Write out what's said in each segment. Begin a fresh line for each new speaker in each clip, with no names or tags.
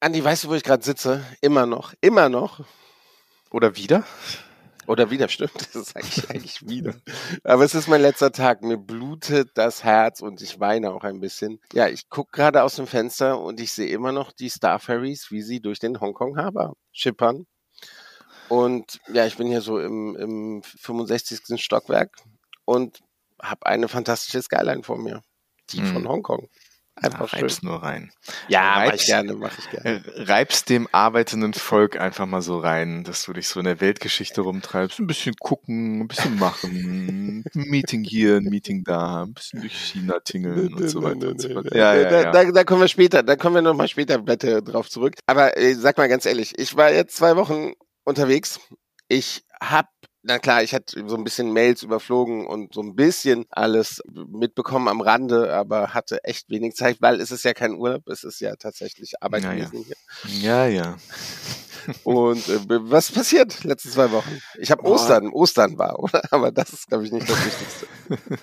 Andi, weißt du, wo ich gerade sitze? Immer noch. Immer noch.
Oder wieder?
Oder wieder, stimmt. Das ist eigentlich, eigentlich wieder. Aber es ist mein letzter Tag. Mir blutet das Herz und ich weine auch ein bisschen. Ja, ich gucke gerade aus dem Fenster und ich sehe immer noch die Star Ferries, wie sie durch den Hongkong Harbor schippern. Und ja, ich bin hier so im, im 65. Stockwerk und habe eine fantastische Skyline vor mir. Die hm. von Hongkong.
Einfach ja, reib's schön. nur rein.
Ja, reib's, mach ich gerne, mach ich gerne.
Äh, reibst dem arbeitenden Volk einfach mal so rein, dass du dich so in der Weltgeschichte rumtreibst. Ein bisschen gucken, ein bisschen machen, ein Meeting hier, ein Meeting da, ein bisschen durch China tingeln und so weiter und so fort.
Ja, ja, ja. Da, da kommen wir später, da kommen wir nochmal später bitte drauf zurück. Aber äh, sag mal ganz ehrlich, ich war jetzt zwei Wochen unterwegs. Ich hab na klar, ich hatte so ein bisschen Mails überflogen und so ein bisschen alles mitbekommen am Rande, aber hatte echt wenig Zeit, weil es ist ja kein Urlaub, es ist ja tatsächlich Arbeit
ja,
gewesen
ja. hier. Ja, ja.
Und äh, was passiert letzten zwei Wochen? Ich habe Ostern, Ostern war, oder? Aber das ist, glaube ich, nicht das Wichtigste.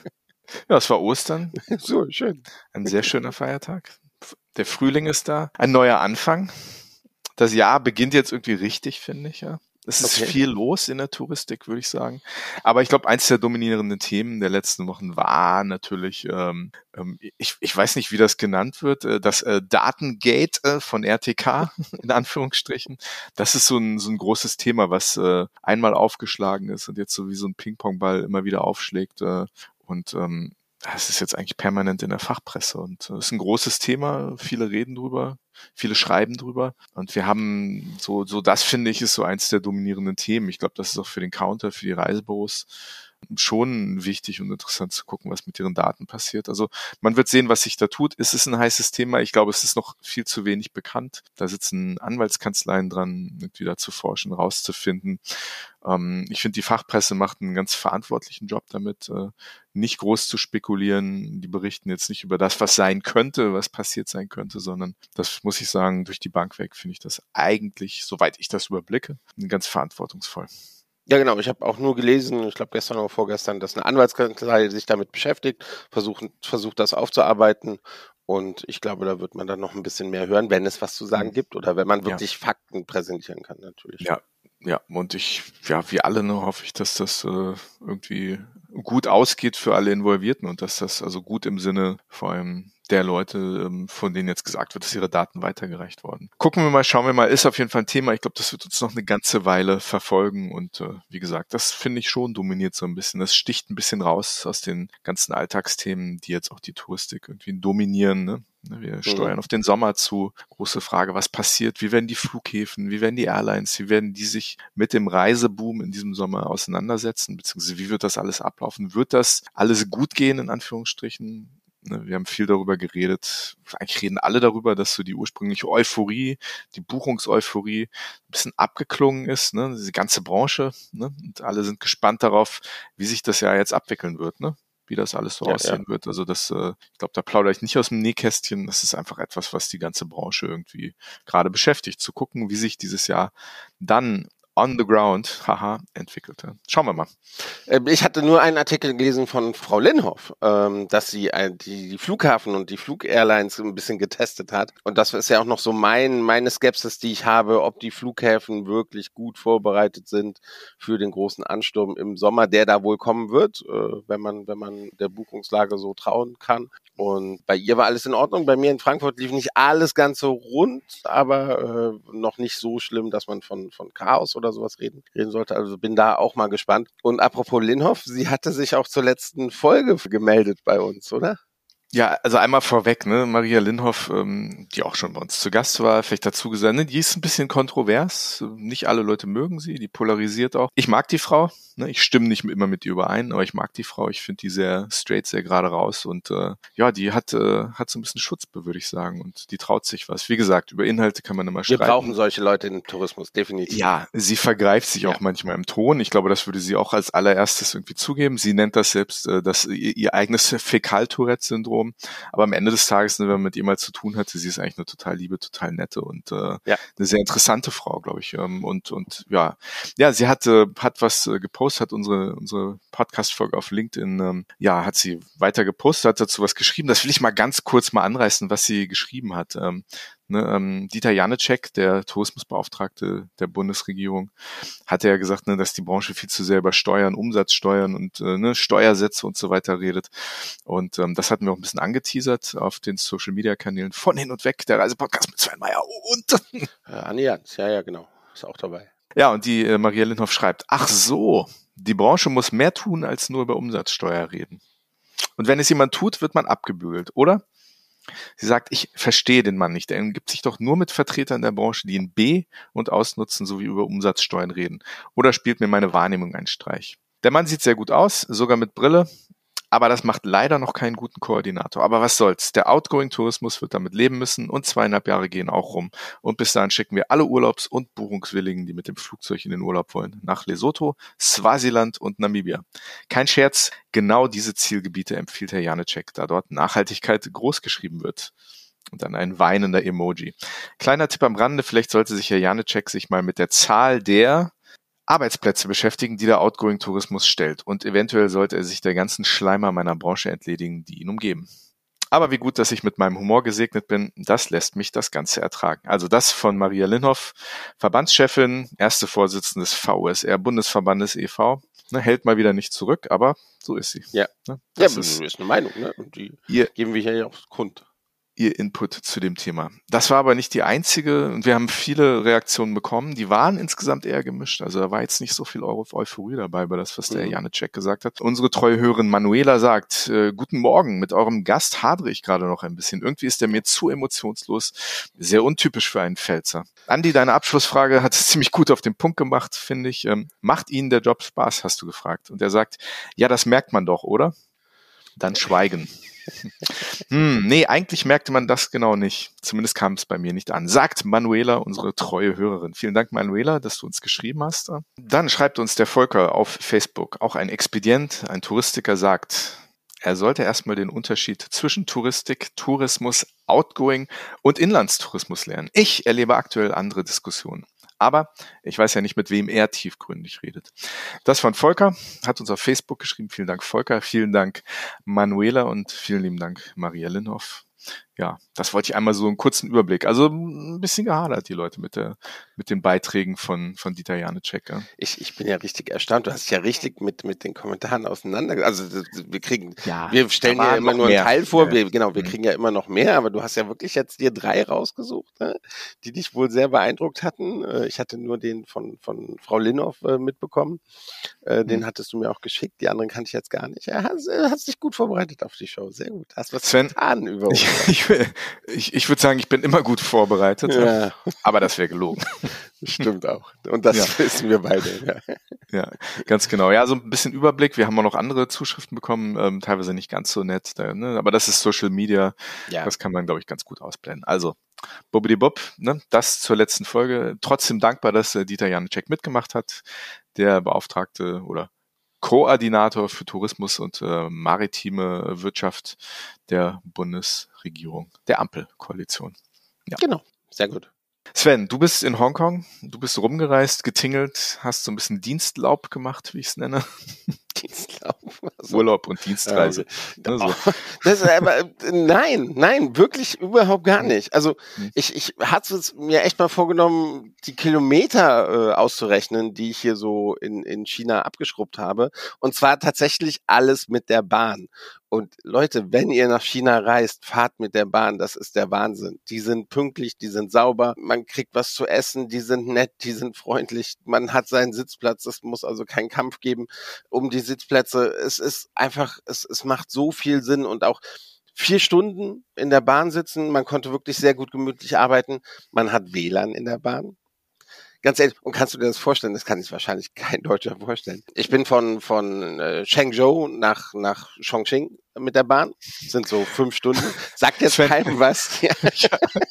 Ja, es war Ostern.
So, schön.
Ein sehr schöner Feiertag. Der Frühling ist da. Ein neuer Anfang. Das Jahr beginnt jetzt irgendwie richtig, finde ich, ja. Es ist okay. viel los in der Touristik, würde ich sagen. Aber ich glaube, eins der dominierenden Themen der letzten Wochen war natürlich, ähm, ähm, ich, ich weiß nicht, wie das genannt wird, äh, das äh, Datengate äh, von RTK, in Anführungsstrichen. Das ist so ein, so ein großes Thema, was äh, einmal aufgeschlagen ist und jetzt so wie so ein Ping-Pong-Ball immer wieder aufschlägt. Äh, und ähm, es ist jetzt eigentlich permanent in der Fachpresse und es äh, ist ein großes Thema. Viele reden drüber, viele schreiben drüber und wir haben so, so das finde ich ist so eins der dominierenden Themen. Ich glaube, das ist auch für den Counter, für die Reisebüros schon wichtig und interessant zu gucken, was mit ihren Daten passiert. Also man wird sehen, was sich da tut. Ist es ein heißes Thema? Ich glaube, es ist noch viel zu wenig bekannt. Da sitzen Anwaltskanzleien dran, irgendwie da zu forschen, rauszufinden. Ähm, ich finde, die Fachpresse macht einen ganz verantwortlichen Job damit, äh, nicht groß zu spekulieren. Die berichten jetzt nicht über das, was sein könnte, was passiert sein könnte, sondern das muss ich sagen, durch die Bank weg finde ich das eigentlich, soweit ich das überblicke, ganz verantwortungsvoll.
Ja, genau. Ich habe auch nur gelesen, ich glaube gestern oder vorgestern, dass eine Anwaltskanzlei sich damit beschäftigt, versucht, versucht das aufzuarbeiten. Und ich glaube, da wird man dann noch ein bisschen mehr hören, wenn es was zu sagen mhm. gibt oder wenn man wirklich ja. Fakten präsentieren kann, natürlich.
Ja, ja. Und ich, ja, wie alle, ne, hoffe ich, dass das äh, irgendwie gut ausgeht für alle Involvierten und dass das also gut im Sinne vor allem der Leute, ähm, von denen jetzt gesagt wird, dass ihre Daten weitergereicht worden. Gucken wir mal, schauen wir mal, ist auf jeden Fall ein Thema. Ich glaube, das wird uns noch eine ganze Weile verfolgen und äh, wie gesagt, das finde ich schon dominiert so ein bisschen. Das sticht ein bisschen raus aus den ganzen Alltagsthemen, die jetzt auch die Touristik irgendwie dominieren. Ne? Wir mhm. steuern auf den Sommer zu. Große Frage, was passiert? Wie werden die Flughäfen, wie werden die Airlines, wie werden die sich mit dem Reiseboom in diesem Sommer auseinandersetzen? Beziehungsweise wie wird das alles ablaufen? Wird das alles gut gehen, in Anführungsstrichen? Ne, wir haben viel darüber geredet. Eigentlich reden alle darüber, dass so die ursprüngliche Euphorie, die Buchungseuphorie ein bisschen abgeklungen ist, ne? diese ganze Branche. Ne? Und alle sind gespannt darauf, wie sich das ja jetzt abwickeln wird, ne? wie das alles so ja, aussehen ja. wird. Also das, äh, ich glaube, da plaudere ich nicht aus dem Nähkästchen. Das ist einfach etwas, was die ganze Branche irgendwie gerade beschäftigt, zu gucken, wie sich dieses Jahr dann on the ground, haha, entwickelte. Schauen wir mal.
Ähm, ich hatte nur einen Artikel gelesen von Frau Linhoff, ähm, dass sie die Flughafen und die Flugairlines ein bisschen getestet hat. Und das ist ja auch noch so mein, meine Skepsis, die ich habe, ob die Flughäfen wirklich gut vorbereitet sind für den großen Ansturm im Sommer, der da wohl kommen wird, äh, wenn man, wenn man der Buchungslage so trauen kann. Und bei ihr war alles in Ordnung. Bei mir in Frankfurt lief nicht alles ganz so rund, aber äh, noch nicht so schlimm, dass man von, von Chaos oder sowas reden, reden sollte. Also bin da auch mal gespannt. Und apropos Linhoff, sie hatte sich auch zur letzten Folge gemeldet bei uns, oder?
Ja, also einmal vorweg, ne, Maria Linhoff, ähm, die auch schon bei uns zu Gast war, vielleicht dazu gesagt, ne, die ist ein bisschen kontrovers. Nicht alle Leute mögen sie, die polarisiert auch. Ich mag die Frau, ne, ich stimme nicht immer mit ihr überein, aber ich mag die Frau. Ich finde die sehr straight, sehr gerade raus und äh, ja, die hat äh, hat so ein bisschen Schutzbe, würde ich sagen, und die traut sich was. Wie gesagt, über Inhalte kann man immer
Wir streiten. Wir brauchen solche Leute im Tourismus, definitiv.
Ja, sie vergreift sich ja. auch manchmal im Ton. Ich glaube, das würde sie auch als allererstes irgendwie zugeben. Sie nennt das selbst äh, das ihr, ihr eigenes Fäkal-Tourette-Syndrom Syndrom. Aber am Ende des Tages, ne, wenn man mit ihr mal zu tun hatte, sie ist eigentlich eine total liebe, total nette und äh, ja. eine sehr interessante Frau, glaube ich. Ähm, und und ja, ja, sie hatte hat was äh, gepostet, hat unsere unsere Podcast-Folge auf LinkedIn, ähm, ja, hat sie weiter gepostet, hat dazu was geschrieben. Das will ich mal ganz kurz mal anreißen, was sie geschrieben hat. Ähm, Ne, ähm, Dieter Janicek, der Tourismusbeauftragte der Bundesregierung, hatte ja gesagt, ne, dass die Branche viel zu sehr über Steuern, Umsatzsteuern und äh, ne, Steuersätze und so weiter redet. Und ähm, das hatten wir auch ein bisschen angeteasert auf den Social-Media-Kanälen von hin und weg, der Reisepodcast mit Sven Meyer und
äh, Allianz, ja, ja, genau. Ist auch dabei.
Ja, und die äh, Maria Lindhoff schreibt, ach so, die Branche muss mehr tun, als nur über Umsatzsteuer reden. Und wenn es jemand tut, wird man abgebügelt, oder? Sie sagt, ich verstehe den Mann nicht. Er gibt sich doch nur mit Vertretern der Branche, die ihn B und ausnutzen, sowie über Umsatzsteuern reden. Oder spielt mir meine Wahrnehmung einen Streich? Der Mann sieht sehr gut aus, sogar mit Brille, aber das macht leider noch keinen guten Koordinator. Aber was soll's? Der Outgoing-Tourismus wird damit leben müssen und zweieinhalb Jahre gehen auch rum. Und bis dahin schicken wir alle Urlaubs- und Buchungswilligen, die mit dem Flugzeug in den Urlaub wollen, nach Lesotho, Swasiland und Namibia. Kein Scherz, genau diese Zielgebiete empfiehlt Herr Janecek, da dort Nachhaltigkeit groß geschrieben wird und dann ein weinender Emoji. Kleiner Tipp am Rande, vielleicht sollte sich Herr Janecek sich mal mit der Zahl der Arbeitsplätze beschäftigen, die der Outgoing-Tourismus stellt. Und eventuell sollte er sich der ganzen Schleimer meiner Branche entledigen, die ihn umgeben. Aber wie gut, dass ich mit meinem Humor gesegnet bin, das lässt mich das Ganze ertragen. Also das von Maria Linhoff, Verbandschefin, erste Vorsitzende des VSR Bundesverbandes e.V. Ne, hält mal wieder nicht zurück, aber so ist sie.
Ja, ne, das ja, ist, ist eine Meinung, ne? Und die ihr, geben wir hier ja auch kund
ihr Input zu dem Thema. Das war aber nicht die einzige und wir haben viele Reaktionen bekommen. Die waren insgesamt eher gemischt. Also da war jetzt nicht so viel Euphorie dabei bei das, was der mhm. Janecek gesagt hat. Unsere treue Hörerin Manuela sagt, äh, guten Morgen, mit eurem Gast hadere ich gerade noch ein bisschen. Irgendwie ist er mir zu emotionslos, sehr untypisch für einen Pfälzer. Andi, deine Abschlussfrage hat es ziemlich gut auf den Punkt gemacht, finde ich. Ähm, macht Ihnen der Job Spaß, hast du gefragt. Und er sagt, ja, das merkt man doch, oder? Dann schweigen. Hm, nee, eigentlich merkte man das genau nicht. Zumindest kam es bei mir nicht an. Sagt Manuela, unsere treue Hörerin. Vielen Dank, Manuela, dass du uns geschrieben hast. Dann schreibt uns der Volker auf Facebook. Auch ein Expedient, ein Touristiker sagt, er sollte erstmal den Unterschied zwischen Touristik, Tourismus, Outgoing und Inlandstourismus lernen. Ich erlebe aktuell andere Diskussionen. Aber ich weiß ja nicht, mit wem er tiefgründig redet. Das von Volker, hat uns auf Facebook geschrieben. Vielen Dank, Volker. Vielen Dank, Manuela und vielen lieben Dank, Maria Linhoff ja, das wollte ich einmal so einen kurzen Überblick. Also ein bisschen gehadert, die Leute mit der, mit den Beiträgen von, von Dieter Janecek. Ja.
Ich, ich bin ja richtig erstaunt. Du hast dich ja richtig mit, mit den Kommentaren auseinander. Also wir kriegen, ja, wir stellen ja immer nur einen Teil vor. Wir, genau, wir mhm. kriegen ja immer noch mehr, aber du hast ja wirklich jetzt dir drei rausgesucht, ne, die dich wohl sehr beeindruckt hatten. Äh, ich hatte nur den von, von Frau Linhoff äh, mitbekommen. Äh, den mhm. hattest du mir auch geschickt. Die anderen kannte ich jetzt gar nicht. Ja, hast, hast dich gut vorbereitet auf die Show. Sehr gut. Hast was
Sven, getan über uns. Ich, ich, ich würde sagen, ich bin immer gut vorbereitet, ja. aber das wäre gelogen.
Stimmt auch. Und das ja. wissen wir beide.
Ja. ja, ganz genau. Ja, so ein bisschen Überblick. Wir haben auch noch andere Zuschriften bekommen, ähm, teilweise nicht ganz so nett, ne? aber das ist Social Media. Ja. Das kann man, glaube ich, ganz gut ausblenden. Also, Bobbidi Bob, ne? das zur letzten Folge. Trotzdem dankbar, dass äh, Dieter Janecek mitgemacht hat, der Beauftragte oder Koordinator für Tourismus und äh, maritime Wirtschaft der Bundesregierung, der Ampelkoalition.
Ja. Genau, sehr gut.
Sven, du bist in Hongkong, du bist rumgereist, getingelt, hast so ein bisschen Dienstlaub gemacht, wie ich es nenne. Dienstlaub. Also, Urlaub und Dienstreise.
Ja, also. das, aber, nein, nein, wirklich überhaupt gar nicht. Also hm. ich, ich hatte es mir echt mal vorgenommen, die Kilometer äh, auszurechnen, die ich hier so in, in China abgeschrubbt habe. Und zwar tatsächlich alles mit der Bahn. Und Leute, wenn ihr nach China reist, fahrt mit der Bahn. Das ist der Wahnsinn. Die sind pünktlich, die sind sauber. Man kriegt was zu essen, die sind nett, die sind freundlich. Man hat seinen Sitzplatz. Es muss also keinen Kampf geben um die Sitzplätze. Es ist einfach, es, es macht so viel Sinn und auch vier Stunden in der Bahn sitzen. Man konnte wirklich sehr gut gemütlich arbeiten. Man hat WLAN in der Bahn. Ganz ehrlich, und kannst du dir das vorstellen? Das kann sich wahrscheinlich kein Deutscher vorstellen. Ich bin von, von äh, Chengzhou nach, nach Chongqing mit der Bahn. Das sind so fünf Stunden. Sagt jetzt keinem was.
ja,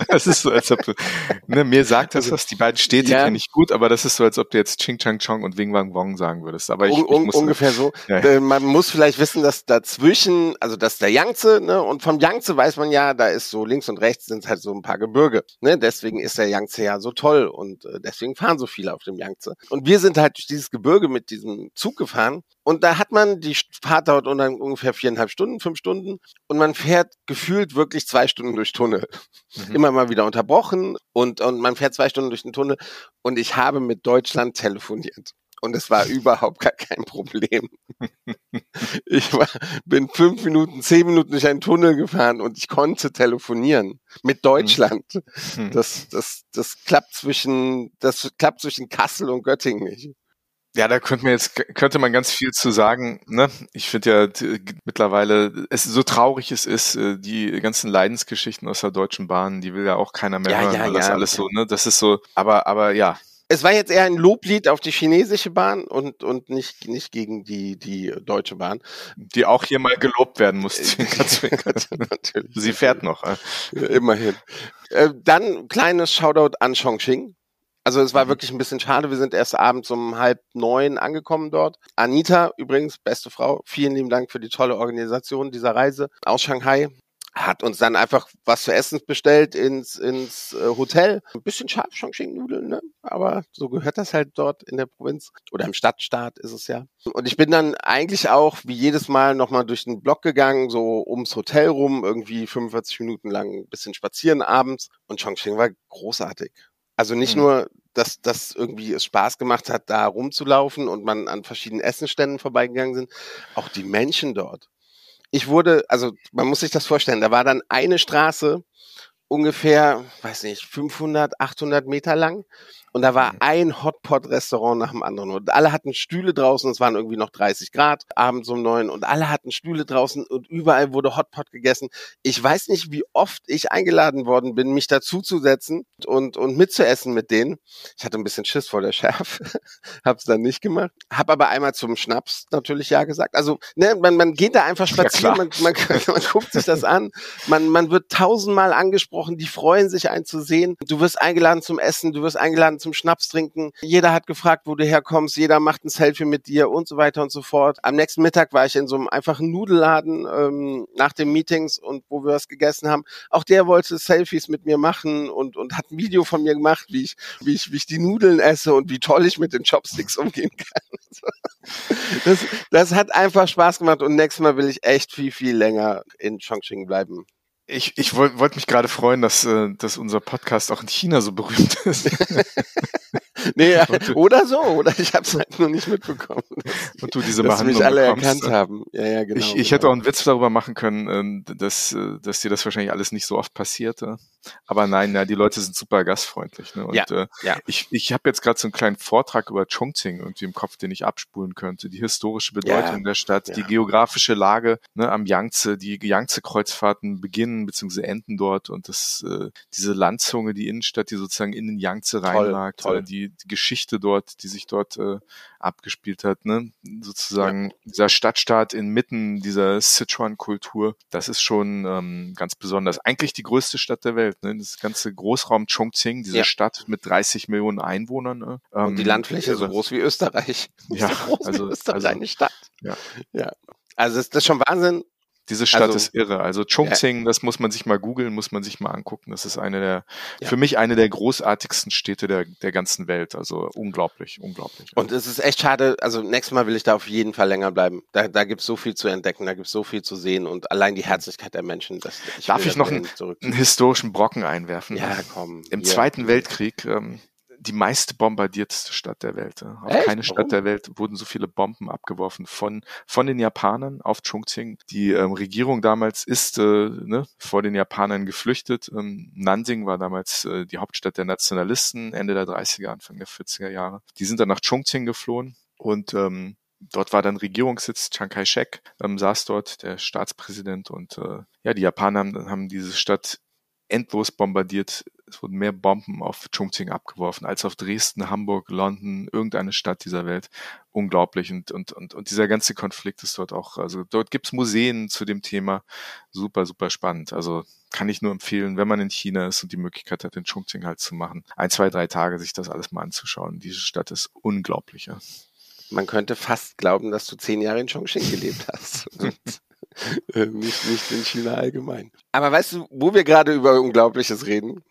das ist so, als ob du, ne, mir sagt das also, was, die beiden Städte ja. kenne ich gut, aber das ist so, als ob du jetzt Ching Chang Chong und Wing Wang Wong sagen würdest. Aber ich,
Un, ich ungefähr so. Ja. Äh, man muss vielleicht wissen, dass dazwischen, also das ist der Yangtze, ne, und vom Yangtze weiß man ja, da ist so links und rechts sind halt so ein paar Gebirge. Ne, deswegen ist der Yangtze ja so toll und äh, deswegen fahren so viele auf dem Yangtze. Und wir sind halt durch dieses Gebirge mit diesem Zug gefahren Und da hat man, die Fahrt dauert ungefähr viereinhalb Stunden, fünf Stunden. Und man fährt gefühlt wirklich zwei Stunden durch Tunnel. Mhm. Immer mal wieder unterbrochen. Und, und man fährt zwei Stunden durch den Tunnel. Und ich habe mit Deutschland telefoniert und es war überhaupt gar kein Problem. Ich war, bin fünf Minuten, zehn Minuten durch einen Tunnel gefahren und ich konnte telefonieren mit Deutschland. Hm. Das, das, das klappt zwischen, das klappt zwischen Kassel und Göttingen nicht.
Ja, da könnte man jetzt könnte man ganz viel zu sagen. Ne? Ich finde ja mittlerweile, es so traurig es ist, äh, die ganzen Leidensgeschichten aus der Deutschen Bahn, die will ja auch keiner mehr
ja,
hören.
Ja,
das
ja,
alles so, ne? Das ist so. Aber aber ja,
es war jetzt eher ein Loblied auf die chinesische Bahn und, und nicht, nicht gegen die, die deutsche Bahn.
Die auch hier mal gelobt werden muss. Natürlich. Sie fährt noch.
Immerhin. Äh, dann kleines Shoutout an Chongqing. Also es war mhm. wirklich ein bisschen schade. Wir sind erst abends um halb neun angekommen dort. Anita, übrigens, beste Frau, vielen lieben Dank für die tolle Organisation dieser Reise aus Shanghai hat uns dann einfach was zu essen bestellt ins, ins äh, Hotel. Ein bisschen scharf Chongqing-Nudeln, ne? aber so gehört das halt dort in der Provinz oder im Stadtstaat ist es ja. Und ich bin dann eigentlich auch wie jedes Mal nochmal durch den Block gegangen, so ums Hotel rum, irgendwie 45 Minuten lang ein bisschen spazieren abends und Chongqing war großartig. Also nicht mhm. nur, dass das irgendwie es Spaß gemacht hat, da rumzulaufen und man an verschiedenen Essenständen vorbeigegangen sind, auch die Menschen dort. Ich wurde, also man muss sich das vorstellen, da war dann eine Straße ungefähr, weiß nicht, 500, 800 Meter lang und da war mhm. ein Hotpot-Restaurant nach dem anderen. Und alle hatten Stühle draußen, es waren irgendwie noch 30 Grad, abends um neun. Und alle hatten Stühle draußen und überall wurde Hotpot gegessen. Ich weiß nicht, wie oft ich eingeladen worden bin, mich dazuzusetzen und, und mitzuessen mit denen. Ich hatte ein bisschen Schiss vor der Schärfe, hab's dann nicht gemacht. Hab aber einmal zum Schnaps natürlich Ja gesagt. Also ne, man, man geht da einfach spazieren, ja, man, man, man guckt sich das an. Man, man wird tausendmal angesprochen, die freuen sich, einen zu sehen. Du wirst eingeladen zum Essen, du wirst eingeladen zum Schnaps trinken. Jeder hat gefragt, wo du herkommst. Jeder macht ein Selfie mit dir und so weiter und so fort. Am nächsten Mittag war ich in so einem einfachen Nudelladen ähm, nach den Meetings und wo wir was gegessen haben. Auch der wollte Selfies mit mir machen und, und hat ein Video von mir gemacht, wie ich, wie ich, wie ich die Nudeln esse und wie toll ich mit den Chopsticks umgehen kann. Das, das hat einfach Spaß gemacht und nächstes Mal will ich echt viel, viel länger in Chongqing bleiben.
Ich, ich wollte wollt mich gerade freuen, dass, äh, dass unser Podcast auch in China so berühmt ist.
nee, oder so, oder ich habe es halt nur nicht mitbekommen.
Und du diese
dass
Behandlung
mich alle erkannt haben. Ja, ja, genau.
Ich, ich
genau.
hätte auch einen Witz darüber machen können, ähm, dass, äh, dass dir das wahrscheinlich alles nicht so oft passierte. Aber nein, ja, die Leute sind super gastfreundlich. Ne? Und
ja,
äh,
ja.
ich, ich habe jetzt gerade so einen kleinen Vortrag über Chongqing irgendwie im Kopf, den ich abspulen könnte. Die historische Bedeutung ja, der Stadt, die geografische Lage ne, am Yangtze, die Yangtze-Kreuzfahrten beginnen bzw. enden dort und das, äh, diese Landzunge, die Innenstadt, die sozusagen in den Yangtze toll, toll. Äh, die Geschichte dort, die sich dort äh, abgespielt hat, ne? sozusagen ja. dieser Stadtstaat inmitten dieser Sichuan-Kultur, das ist schon ähm, ganz besonders. Eigentlich die größte Stadt der Welt, ne? das ganze Großraum Chongqing, diese ja. Stadt mit 30 Millionen Einwohnern. Ne?
Ähm, Und die Landfläche so groß wie Österreich.
Ja,
so groß
also,
wie Österreich,
also,
eine Stadt.
Ja.
ja. Also das, das ist schon Wahnsinn,
diese Stadt also, ist irre. Also Chongqing, ja. das muss man sich mal googeln, muss man sich mal angucken. Das ist eine der, ja. für mich eine der großartigsten Städte der, der ganzen Welt. Also unglaublich, unglaublich.
Und es ist echt schade, also nächstes Mal will ich da auf jeden Fall länger bleiben. Da, da gibt es so viel zu entdecken, da gibt es so viel zu sehen und allein die Herzlichkeit der Menschen. Das,
ich Darf ich noch einen, einen, historischen Brocken einwerfen?
Ja, komm.
Im hier. Zweiten Weltkrieg ähm, die meist bombardierteste Stadt der Welt. Auf Echt? keine Stadt Warum? der Welt wurden so viele Bomben abgeworfen von, von den Japanern auf Chongqing. Die ähm, Regierung damals ist äh, ne, vor den Japanern geflüchtet. Ähm, Nanjing war damals äh, die Hauptstadt der Nationalisten, Ende der 30er, Anfang der 40er Jahre. Die sind dann nach Chongqing geflohen und ähm, Dort war dann Regierungssitz Chiang Kai-shek, ähm, saß dort der Staatspräsident und äh, ja, die Japaner haben, haben diese Stadt endlos bombardiert. Es wurden mehr Bomben auf Chongqing abgeworfen als auf Dresden, Hamburg, London, irgendeine Stadt dieser Welt. Unglaublich. Und, und, und, und dieser ganze Konflikt ist dort auch, also dort gibt's Museen zu dem Thema. Super, super spannend. Also kann ich nur empfehlen, wenn man in China ist und die Möglichkeit hat, den Chongqing halt zu machen, ein, zwei, drei Tage sich das alles mal anzuschauen. Diese Stadt ist unglaublich. Ja.
Man könnte fast glauben, dass du zehn Jahre in Chongqing gelebt hast. Äh, nicht, nicht in China allgemein. Aber weißt du, wo wir gerade über Unglaubliches reden?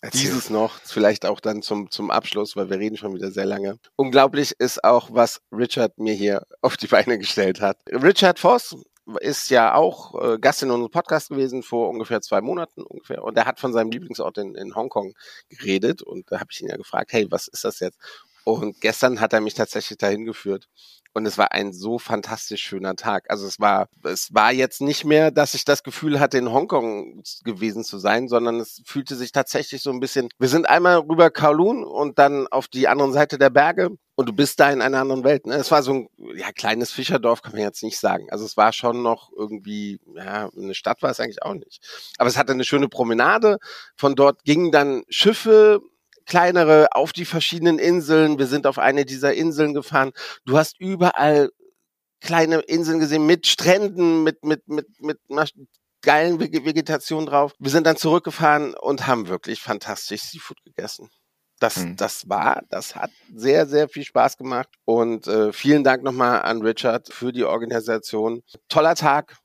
Erzähl. Dieses noch, vielleicht auch dann zum, zum Abschluss, weil wir reden schon wieder sehr lange. Unglaublich ist auch, was Richard mir hier auf die Beine gestellt hat. Richard Voss ist ja auch äh, Gast in unserem Podcast gewesen vor ungefähr zwei Monaten ungefähr. Und er hat von seinem Lieblingsort in, in Hongkong geredet. Und da habe ich ihn ja gefragt, hey, was ist das jetzt? Und gestern hat er mich tatsächlich dahin geführt. Und es war ein so fantastisch schöner Tag. Also es war, es war jetzt nicht mehr, dass ich das Gefühl hatte, in Hongkong gewesen zu sein, sondern es fühlte sich tatsächlich so ein bisschen, wir sind einmal rüber Kowloon und dann auf die andere Seite der Berge und du bist da in einer anderen Welt. Ne? Es war so ein ja, kleines Fischerdorf, kann man jetzt nicht sagen. Also es war schon noch irgendwie, ja, eine Stadt war es eigentlich auch nicht. Aber es hatte eine schöne Promenade. Von dort gingen dann Schiffe kleinere auf die verschiedenen Inseln. Wir sind auf eine dieser Inseln gefahren. Du hast überall kleine Inseln gesehen mit Stränden, mit, mit, mit, mit geilen Vegetation drauf. Wir sind dann zurückgefahren und haben wirklich fantastisch Seafood gegessen. Das, hm. das war, das hat sehr, sehr viel Spaß gemacht. Und äh, vielen Dank nochmal an Richard für die Organisation. Toller Tag.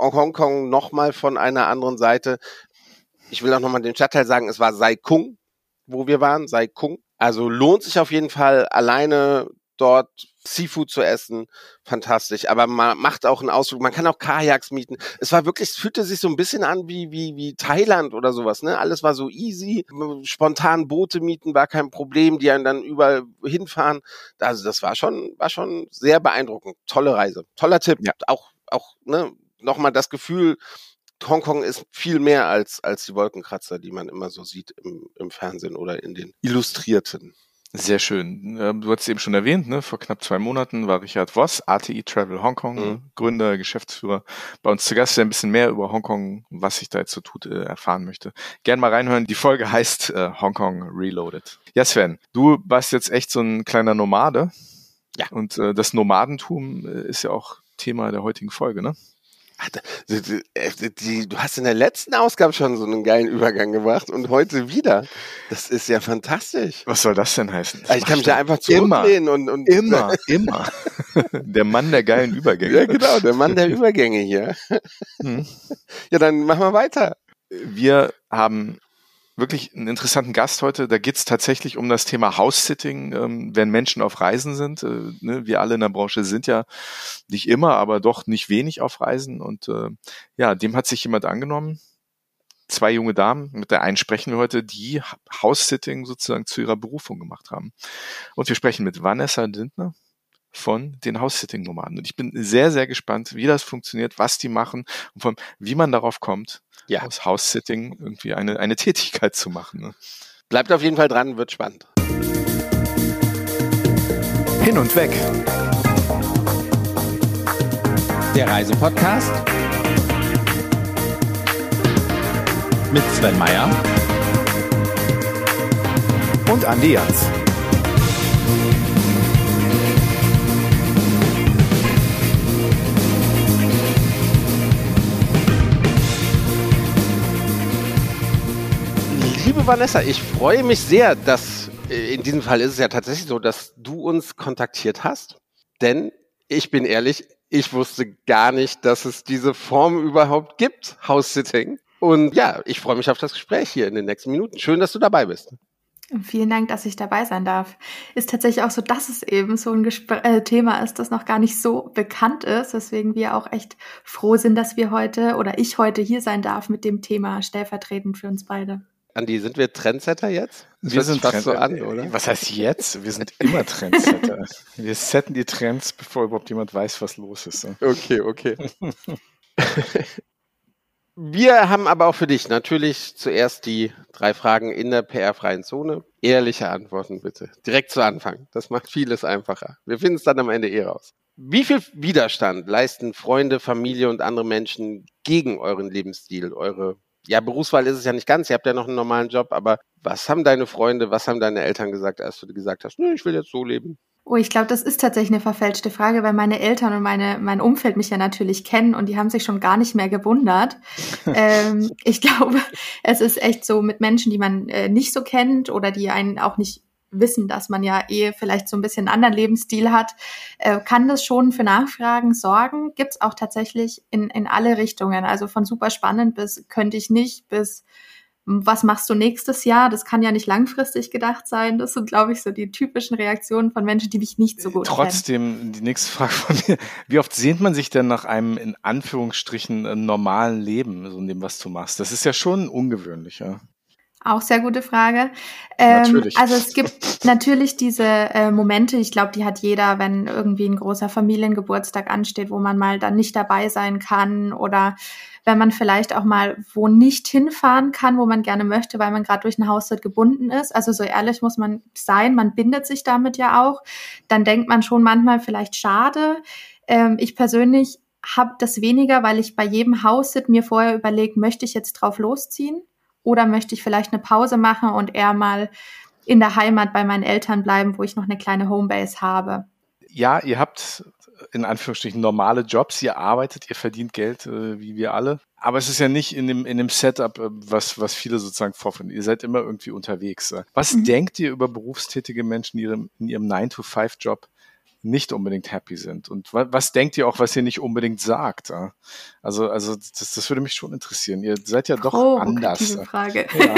Hongkong nochmal von einer anderen Seite. Ich will auch nochmal den Stadtteil sagen, es war Sai Kung, wo wir waren, Sai Kung. Also lohnt sich auf jeden Fall alleine dort Seafood zu essen. Fantastisch. Aber man macht auch einen Ausflug. Man kann auch Kajaks mieten. Es war wirklich, es fühlte sich so ein bisschen an wie, wie, wie Thailand oder sowas, ne? Alles war so easy. Spontan Boote mieten war kein Problem, die einen dann überall hinfahren. Also das war schon, war schon sehr beeindruckend. Tolle Reise. Toller Tipp. Ja. Auch, auch, ne? Nochmal das Gefühl, Hongkong ist viel mehr als, als die Wolkenkratzer, die man immer so sieht im, im Fernsehen oder in den Illustrierten.
Sehr schön. Ähm, du hast eben schon erwähnt, ne? vor knapp zwei Monaten war Richard Voss, ATI Travel Hongkong, mhm. Gründer, Geschäftsführer, bei uns zu Gast, der ein bisschen mehr über Hongkong, was sich da jetzt so tut, äh, erfahren möchte. Gern mal reinhören. Die Folge heißt äh, Hongkong Reloaded. Ja, Sven, du warst jetzt echt so ein kleiner Nomade. Ja. Und äh, das Nomadentum äh, ist ja auch Thema der heutigen Folge, ne?
Äh, du hast in der letzten Ausgabe schon so einen geilen Übergang gemacht und heute wieder. Das ist ja fantastisch.
Was soll das denn heißen?
Das ich kann mich ja einfach zurücklehnen und, und
immer, immer. Der Mann der geilen Übergänge.
Ja, genau, der Mann der Übergänge hier. Hm. Ja, dann machen wir weiter.
Wir haben wirklich einen interessanten Gast heute. Da geht es tatsächlich um das Thema House-Sitting, ähm, wenn Menschen auf Reisen sind. Äh, ne, wir alle in der Branche sind ja nicht immer, aber doch nicht wenig auf Reisen. Und äh, ja, dem hat sich jemand angenommen. Zwei junge Damen, mit der einen sprechen wir heute, die House-Sitting sozusagen zu ihrer Berufung gemacht haben. Und wir sprechen mit Vanessa Lindner von den House-Sitting-Nomaden. Und ich bin sehr, sehr gespannt, wie das funktioniert, was die machen und vor allem, wie man darauf kommt, ja. aus House-Sitting irgendwie eine, eine Tätigkeit zu machen. Ne?
Bleibt auf jeden Fall dran, wird spannend.
Hin und weg.
Der Reisepodcast mit Sven Meyer
und Andi Jans.
Liebe Vanessa, ich freue mich sehr, dass äh, in diesem Fall ist es ja tatsächlich so, dass du uns kontaktiert hast. Denn ich bin ehrlich, ich wusste gar nicht, dass es diese Form überhaupt gibt, House-Sitting. Und ja, ich freue mich auf das Gespräch hier in den nächsten Minuten. Schön, dass du dabei bist.
Vielen Dank, dass ich dabei sein darf. Ist tatsächlich auch so, dass es eben so ein Gespr äh, Thema ist, das noch gar nicht so bekannt ist, weswegen wir auch echt froh sind, dass wir heute oder ich heute hier sein darf mit dem Thema stellvertretend für uns beide.
Andi, sind wir Trendsetter jetzt?
Das wir sind fast so an, oder? Was heißt jetzt? Wir sind immer Trendsetter. wir setzen die Trends, bevor überhaupt jemand weiß, was los ist.
Okay, okay. wir haben aber auch für dich natürlich zuerst die drei Fragen in der PR-freien Zone. Ehrliche Antworten bitte. Direkt zu Anfang. Das macht vieles einfacher. Wir finden es dann am Ende eh raus. Wie viel Widerstand leisten Freunde, Familie und andere Menschen gegen euren Lebensstil, eure ja, Berufswahl ist es ja nicht ganz, ihr habt ja noch einen normalen Job, aber was haben deine Freunde, was haben deine Eltern gesagt, als du gesagt hast, nö, ich will jetzt so leben?
Oh, ich glaube, das ist tatsächlich eine verfälschte Frage, weil meine Eltern und meine, mein Umfeld mich ja natürlich kennen und die haben sich schon gar nicht mehr gewundert. ähm, ich glaube, es ist echt so mit Menschen, die man äh, nicht so kennt oder die einen auch nicht wissen, dass man ja eh vielleicht so ein bisschen einen anderen Lebensstil hat, äh, kann das schon für Nachfragen sorgen. Gibt's auch tatsächlich in, in alle Richtungen. Also von super spannend bis könnte ich nicht, bis was machst du nächstes Jahr? Das kann ja nicht langfristig gedacht sein. Das sind, glaube ich, so die typischen Reaktionen von Menschen, die mich nicht so gut
Trotzdem,
kennen.
die nächste Frage von mir. Wie oft sehnt man sich denn nach einem, in Anführungsstrichen, äh, normalen Leben, so in dem, was du machst? Das ist ja schon ungewöhnlich, ja.
Auch sehr gute Frage. Ähm, natürlich. Also es gibt natürlich diese äh, Momente, ich glaube, die hat jeder, wenn irgendwie ein großer Familiengeburtstag ansteht, wo man mal dann nicht dabei sein kann oder wenn man vielleicht auch mal wo nicht hinfahren kann, wo man gerne möchte, weil man gerade durch ein Haushalt gebunden ist. Also so ehrlich muss man sein, man bindet sich damit ja auch. Dann denkt man schon manchmal vielleicht schade. Ähm, ich persönlich habe das weniger, weil ich bei jedem Haussit mir vorher überlege, möchte ich jetzt drauf losziehen? Oder möchte ich vielleicht eine Pause machen und eher mal in der Heimat bei meinen Eltern bleiben, wo ich noch eine kleine Homebase habe?
Ja, ihr habt in Anführungsstrichen normale Jobs, ihr arbeitet, ihr verdient Geld, äh, wie wir alle. Aber es ist ja nicht in dem, in dem Setup, äh, was, was viele sozusagen vorfinden. Ihr seid immer irgendwie unterwegs. Was mhm. denkt ihr über berufstätige Menschen in ihrem, in ihrem 9-to-5-Job? Nicht unbedingt happy sind. Und was, was denkt ihr auch, was ihr nicht unbedingt sagt? Also, also das, das würde mich schon interessieren. Ihr seid ja doch oh, anders.
Frage. Ja.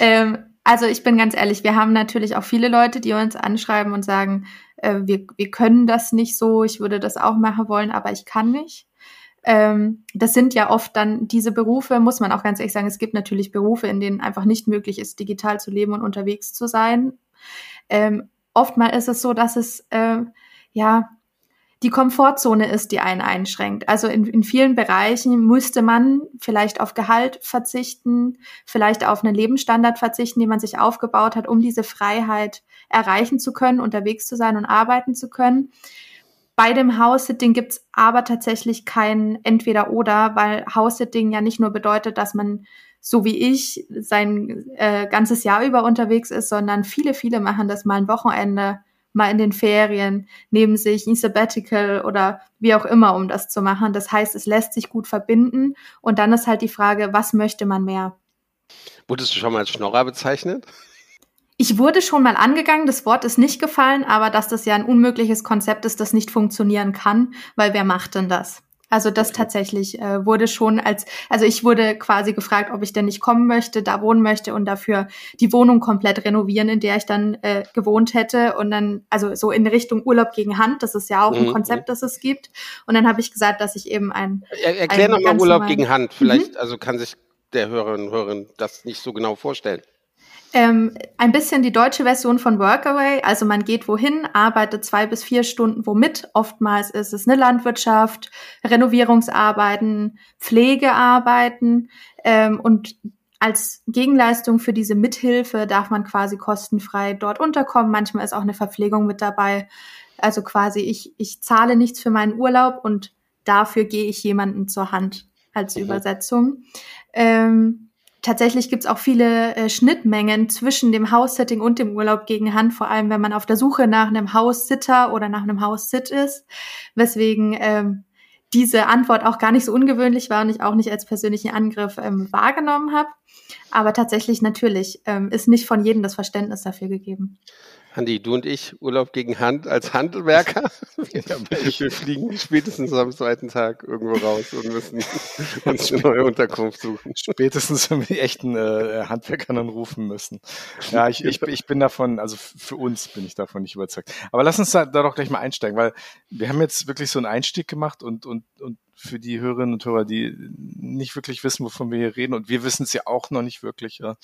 ähm, also ich bin ganz ehrlich, wir haben natürlich auch viele Leute, die uns anschreiben und sagen, äh, wir, wir können das nicht so, ich würde das auch machen wollen, aber ich kann nicht. Ähm, das sind ja oft dann diese Berufe, muss man auch ganz ehrlich sagen, es gibt natürlich Berufe, in denen einfach nicht möglich ist, digital zu leben und unterwegs zu sein. Ähm, oftmal ist es so, dass es äh, ja die Komfortzone ist, die einen einschränkt. Also in, in vielen Bereichen müsste man vielleicht auf Gehalt verzichten, vielleicht auf einen Lebensstandard verzichten, den man sich aufgebaut hat, um diese Freiheit erreichen zu können, unterwegs zu sein und arbeiten zu können. Bei dem House-Sitting gibt's aber tatsächlich kein Entweder-Oder, weil House-Sitting ja nicht nur bedeutet, dass man so wie ich sein äh, ganzes Jahr über unterwegs ist, sondern viele, viele machen das mal ein Wochenende, mal in den Ferien, nehmen sich ein Sabbatical oder wie auch immer, um das zu machen. Das heißt, es lässt sich gut verbinden und dann ist halt die Frage, was möchte man mehr?
Wurdest du schon mal als Schnorrer bezeichnet?
Ich wurde schon mal angegangen, das Wort ist nicht gefallen, aber dass das ja ein unmögliches Konzept ist, das nicht funktionieren kann, weil wer macht denn das? Also das tatsächlich äh, wurde schon als, also ich wurde quasi gefragt, ob ich denn nicht kommen möchte, da wohnen möchte und dafür die Wohnung komplett renovieren, in der ich dann äh, gewohnt hätte und dann, also so in Richtung Urlaub gegen Hand, das ist ja auch ein mhm. Konzept, mhm. das es gibt. Und dann habe ich gesagt, dass ich eben ein
er, Erklär nochmal Urlaub gegen Hand, vielleicht, mhm. also kann sich der Hörerin und Hörerin das nicht so genau vorstellen.
Ähm, ein bisschen die deutsche Version von Workaway. Also man geht wohin, arbeitet zwei bis vier Stunden womit. Oftmals ist es eine Landwirtschaft, Renovierungsarbeiten, Pflegearbeiten ähm, und als Gegenleistung für diese Mithilfe darf man quasi kostenfrei dort unterkommen. Manchmal ist auch eine Verpflegung mit dabei. Also quasi ich, ich zahle nichts für meinen Urlaub und dafür gehe ich jemanden zur Hand als mhm. Übersetzung. Ähm, tatsächlich gibt es auch viele äh, Schnittmengen zwischen dem House-Setting und dem Urlaub gegen Hand, vor allem wenn man auf der Suche nach einem House-Sitter oder nach einem House-Sit ist, weswegen ähm, diese Antwort auch gar nicht so ungewöhnlich war und ich auch nicht als persönlichen Angriff ähm, wahrgenommen habe. Aber tatsächlich natürlich ähm, ist nicht von jedem das Verständnis dafür gegeben.
Andi, du und ich, Urlaub gegen Hand als Handelwerker. Wir, fliegen spätestens am zweiten Tag irgendwo raus und müssen uns eine neue Unterkunft suchen.
Spätestens, wenn wir die echten äh, Handwerker dann rufen müssen. Ja, ich, ich, ich bin davon, also für uns bin ich davon nicht überzeugt. Aber lass uns da, da doch gleich mal einsteigen, weil wir haben jetzt wirklich so einen Einstieg gemacht und, und, und für die Hörerinnen und Hörer, die nicht wirklich wissen, wovon wir hier reden, und wir wissen es ja auch noch nicht wirklich, ja,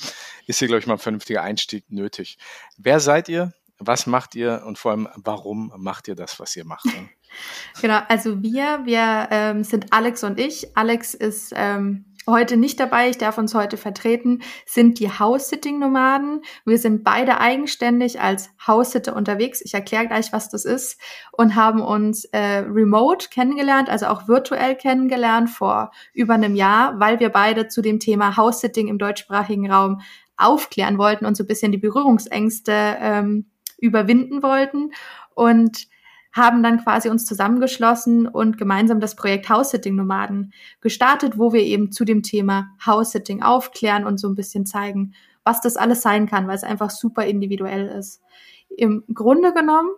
ist hier, glaube ich, mal ein vernünftiger Einstieg nötig. Wer seid ihr? Was macht ihr und vor allem, warum macht ihr das, was ihr macht? Ne?
genau, also wir, wir ähm, sind Alex und ich. Alex ist ähm, heute nicht dabei, ich darf uns heute vertreten, sind die House-Sitting-Nomaden. Wir sind beide eigenständig als House-Sitter unterwegs. Ich erkläre gleich, was das ist. Und haben uns äh, remote kennengelernt, also auch virtuell kennengelernt vor über einem Jahr, weil wir beide zu dem Thema House-Sitting im deutschsprachigen Raum aufklären wollten und so ein bisschen die Berührungsängste ähm, überwinden wollten und haben dann quasi uns zusammengeschlossen und gemeinsam das Projekt House-Sitting Nomaden gestartet, wo wir eben zu dem Thema House-Sitting aufklären und so ein bisschen zeigen, was das alles sein kann, weil es einfach super individuell ist. Im Grunde genommen,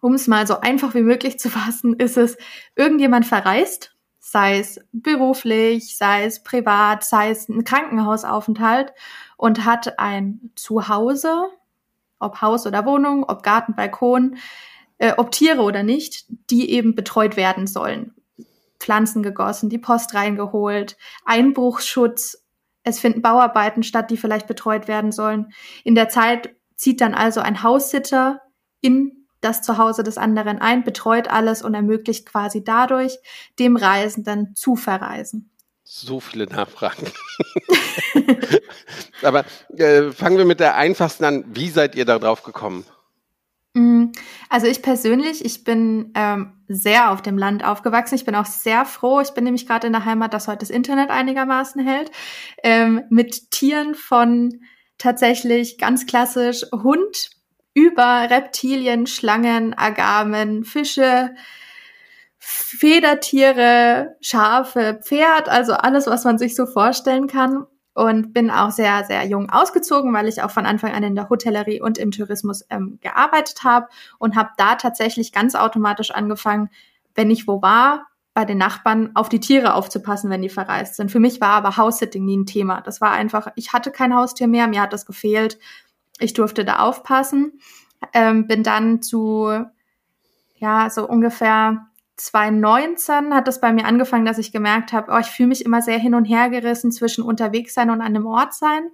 um es mal so einfach wie möglich zu fassen, ist es, irgendjemand verreist, sei es beruflich, sei es privat, sei es ein Krankenhausaufenthalt und hat ein Zuhause, ob Haus oder Wohnung, ob Garten, Balkon, äh, ob Tiere oder nicht, die eben betreut werden sollen. Pflanzen gegossen, die Post reingeholt, Einbruchsschutz. Es finden Bauarbeiten statt, die vielleicht betreut werden sollen. In der Zeit zieht dann also ein Haussitter in das Zuhause des anderen ein, betreut alles und ermöglicht quasi dadurch dem Reisenden zu verreisen.
So viele Nachfragen. Aber äh, fangen wir mit der einfachsten an. Wie seid ihr da drauf gekommen?
Mm, also ich persönlich, ich bin ähm, sehr auf dem Land aufgewachsen. Ich bin auch sehr froh. Ich bin nämlich gerade in der Heimat, dass heute das Internet einigermaßen hält. Ähm, mit Tieren von tatsächlich ganz klassisch Hund über Reptilien, Schlangen, Agamen, Fische, Federtiere, Schafe, Pferd, also alles, was man sich so vorstellen kann. Und bin auch sehr, sehr jung ausgezogen, weil ich auch von Anfang an in der Hotellerie und im Tourismus ähm, gearbeitet habe und habe da tatsächlich ganz automatisch angefangen, wenn ich wo war, bei den Nachbarn auf die Tiere aufzupassen, wenn die verreist sind. Für mich war aber House-Sitting nie ein Thema. Das war einfach, ich hatte kein Haustier mehr, mir hat das gefehlt. Ich durfte da aufpassen. Ähm, bin dann zu, ja, so ungefähr 2019 hat es bei mir angefangen, dass ich gemerkt habe, oh, ich fühle mich immer sehr hin und her gerissen zwischen unterwegs sein und an einem Ort sein.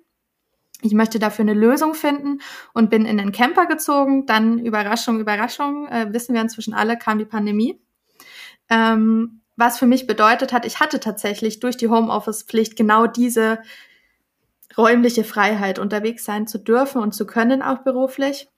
Ich möchte dafür eine Lösung finden und bin in den Camper gezogen. Dann Überraschung, Überraschung, äh, wissen wir inzwischen alle, kam die Pandemie. Ähm, was für mich bedeutet hat, ich hatte tatsächlich durch die Homeoffice-Pflicht genau diese räumliche Freiheit, unterwegs sein zu dürfen und zu können, auch beruflich.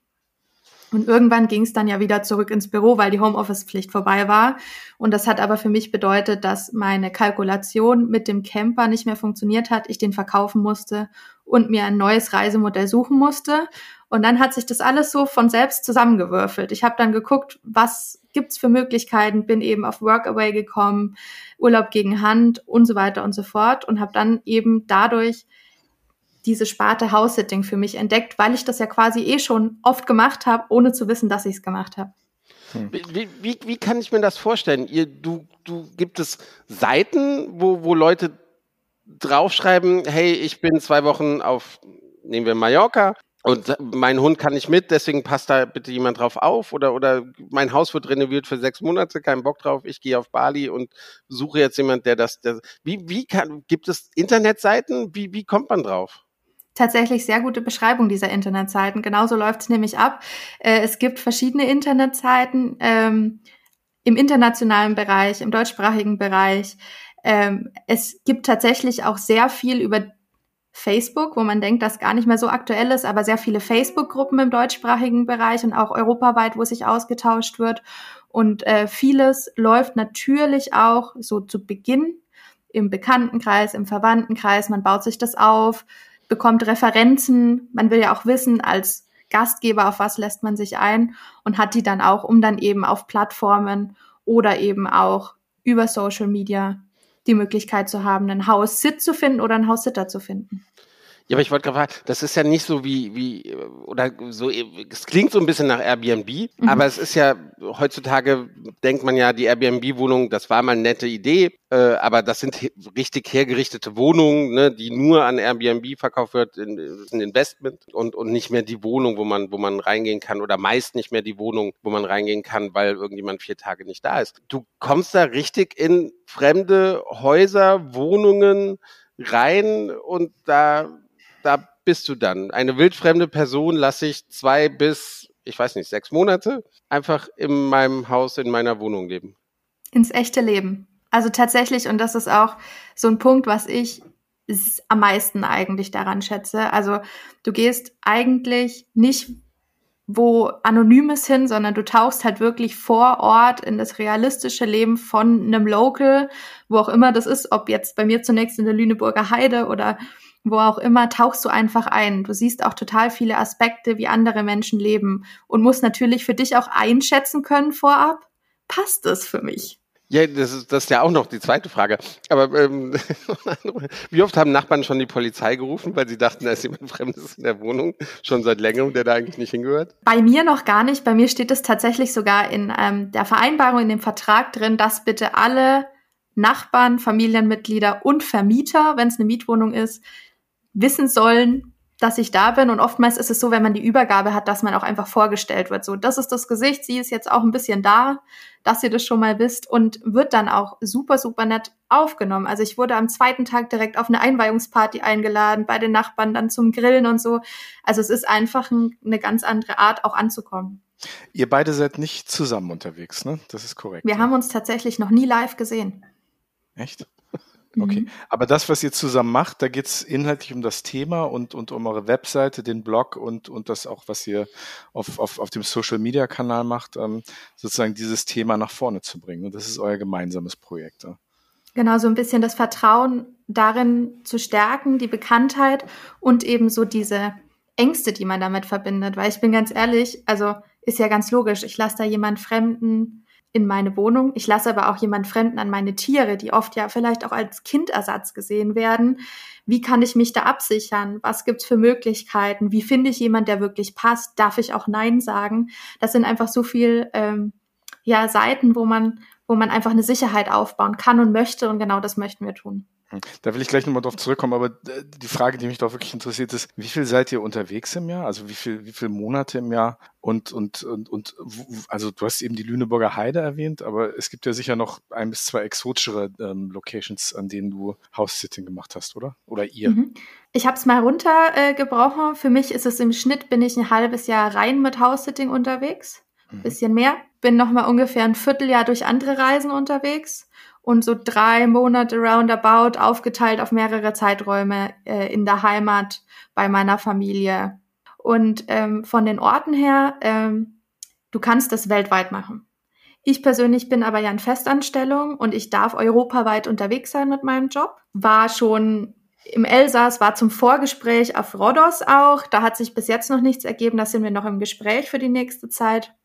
Und irgendwann ging es dann ja wieder zurück ins Büro, weil die Homeoffice-Pflicht vorbei war. Und das hat aber für mich bedeutet, dass meine Kalkulation mit dem Camper nicht mehr funktioniert hat, ich den verkaufen musste und mir ein neues Reisemodell suchen musste. Und dann hat sich das alles so von selbst zusammengewürfelt. Ich habe dann geguckt, was gibt's für Möglichkeiten, bin eben auf Workaway gekommen, Urlaub gegen Hand und so weiter und so fort und habe dann eben dadurch diese Sparte House-Sitting für mich entdeckt, weil ich das ja quasi eh schon oft gemacht habe, ohne zu wissen, dass ich es gemacht habe.
Hm. Wie, wie, wie, kann ich mir das vorstellen? Ihr, du, du, gibt es Seiten, wo, wo Leute draufschreiben, hey, ich bin zwei Wochen auf, nehmen wir Mallorca, und mein Hund kann nicht mit, deswegen passt da bitte jemand drauf auf oder, oder mein Haus wird renoviert für sechs Monate, kein Bock drauf, ich gehe auf Bali und suche jetzt jemand, der das, der, wie, wie kann, gibt es Internetseiten? Wie, wie kommt man drauf?
Tatsächlich sehr gute Beschreibung dieser Internetseiten. Genauso läuft es nämlich ab. Äh, es gibt verschiedene Internetseiten ähm, im internationalen Bereich, im deutschsprachigen Bereich. Ähm, es gibt tatsächlich auch sehr viel über Facebook, wo man denkt, dass gar nicht mehr so aktuell ist, aber sehr viele Facebook-Gruppen im deutschsprachigen Bereich und auch europaweit, wo sich ausgetauscht wird. Und äh, vieles läuft natürlich auch so zu Beginn im Bekanntenkreis, im Verwandtenkreis. Man baut sich das auf, bekommt Referenzen. Man will ja auch wissen, als Gastgeber, auf was lässt man sich ein und hat die dann auch, um dann eben auf Plattformen oder eben auch über Social Media die Möglichkeit zu haben, ein Haus-Sit zu finden oder ein Haus-Sitter zu finden.
Ja, aber ich wollte gerade fragen, das ist ja nicht so wie, wie, oder so, es klingt so ein bisschen nach Airbnb, mhm. aber es ist ja, heutzutage denkt man ja, die Airbnb-Wohnung, das war mal eine nette Idee, äh, aber das sind richtig hergerichtete Wohnungen, ne, die nur an Airbnb verkauft wird, in, ist ein Investment und, und nicht mehr die Wohnung, wo man, wo man reingehen kann oder meist nicht mehr die Wohnung, wo man reingehen kann, weil irgendjemand vier Tage nicht da ist. Du kommst da richtig in fremde Häuser, Wohnungen rein und da da bist du dann. Eine wildfremde Person lasse ich zwei bis, ich weiß nicht, sechs Monate einfach in meinem Haus, in meiner Wohnung leben.
Ins echte Leben. Also tatsächlich, und das ist auch so ein Punkt, was ich am meisten eigentlich daran schätze. Also du gehst eigentlich nicht wo Anonymes hin, sondern du tauchst halt wirklich vor Ort in das realistische Leben von einem Local, wo auch immer das ist, ob jetzt bei mir zunächst in der Lüneburger Heide oder wo auch immer, tauchst du einfach ein. Du siehst auch total viele Aspekte, wie andere Menschen leben und musst natürlich für dich auch einschätzen können vorab, passt es für mich?
Ja, das ist, das ist ja auch noch die zweite Frage. Aber ähm, wie oft haben Nachbarn schon die Polizei gerufen, weil sie dachten, da ist jemand Fremdes in der Wohnung, schon seit längerem, der da eigentlich nicht hingehört?
Bei mir noch gar nicht. Bei mir steht es tatsächlich sogar in ähm, der Vereinbarung, in dem Vertrag drin, dass bitte alle Nachbarn, Familienmitglieder und Vermieter, wenn es eine Mietwohnung ist, wissen sollen, dass ich da bin. Und oftmals ist es so, wenn man die Übergabe hat, dass man auch einfach vorgestellt wird. So, das ist das Gesicht, sie ist jetzt auch ein bisschen da, dass ihr das schon mal wisst und wird dann auch super, super nett aufgenommen. Also ich wurde am zweiten Tag direkt auf eine Einweihungsparty eingeladen, bei den Nachbarn dann zum Grillen und so. Also es ist einfach ein, eine ganz andere Art, auch anzukommen.
Ihr beide seid nicht zusammen unterwegs, ne? Das ist korrekt.
Wir ja. haben uns tatsächlich noch nie live gesehen.
Echt? Okay. Mhm. Aber das, was ihr zusammen macht, da geht es inhaltlich um das Thema und, und um eure Webseite, den Blog und, und das auch, was ihr auf, auf, auf dem Social Media Kanal macht, ähm, sozusagen dieses Thema nach vorne zu bringen. Und das ist euer gemeinsames Projekt. Ja.
Genau, so ein bisschen das Vertrauen darin zu stärken, die Bekanntheit und eben so diese Ängste, die man damit verbindet. Weil ich bin ganz ehrlich, also ist ja ganz logisch, ich lasse da jemand Fremden in meine Wohnung. Ich lasse aber auch jemand Fremden an meine Tiere, die oft ja vielleicht auch als Kindersatz gesehen werden. Wie kann ich mich da absichern? Was gibt's für Möglichkeiten? Wie finde ich jemand, der wirklich passt? Darf ich auch Nein sagen? Das sind einfach so viel ähm, ja Seiten, wo man wo man einfach eine Sicherheit aufbauen kann und möchte und genau das möchten wir tun.
Hm. Da will ich gleich nochmal drauf zurückkommen, aber äh, die Frage, die mich doch wirklich interessiert, ist, wie viel seid ihr unterwegs im Jahr? Also wie viel, wie viel Monate im Jahr? Und, und, und, und also du hast eben die Lüneburger Heide erwähnt, aber es gibt ja sicher noch ein bis zwei exotischere ähm, Locations, an denen du House-Sitting gemacht hast, oder? Oder ihr? Mhm.
Ich habe es mal runtergebrochen. Äh, Für mich ist es im Schnitt, bin ich ein halbes Jahr rein mit House-Sitting unterwegs. Mhm. Bisschen mehr. Bin noch mal ungefähr ein Vierteljahr durch andere Reisen unterwegs und so drei Monate roundabout aufgeteilt auf mehrere Zeiträume äh, in der Heimat bei meiner Familie. Und ähm, von den Orten her, ähm, du kannst das weltweit machen. Ich persönlich bin aber ja in Festanstellung und ich darf europaweit unterwegs sein mit meinem Job. War schon im Elsass, war zum Vorgespräch auf Rhodos auch. Da hat sich bis jetzt noch nichts ergeben. Da sind wir noch im Gespräch für die nächste Zeit.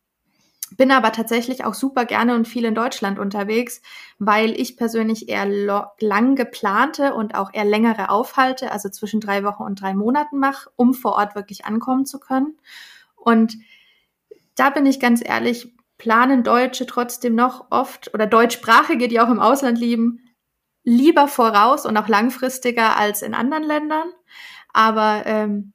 Bin aber tatsächlich auch super gerne und viel in Deutschland unterwegs, weil ich persönlich eher lang geplante und auch eher längere Aufhalte, also zwischen drei Wochen und drei Monaten mache, um vor Ort wirklich ankommen zu können. Und da bin ich ganz ehrlich, planen Deutsche trotzdem noch oft oder Deutschsprachige, die auch im Ausland lieben, lieber voraus und auch langfristiger als in anderen Ländern. Aber ähm,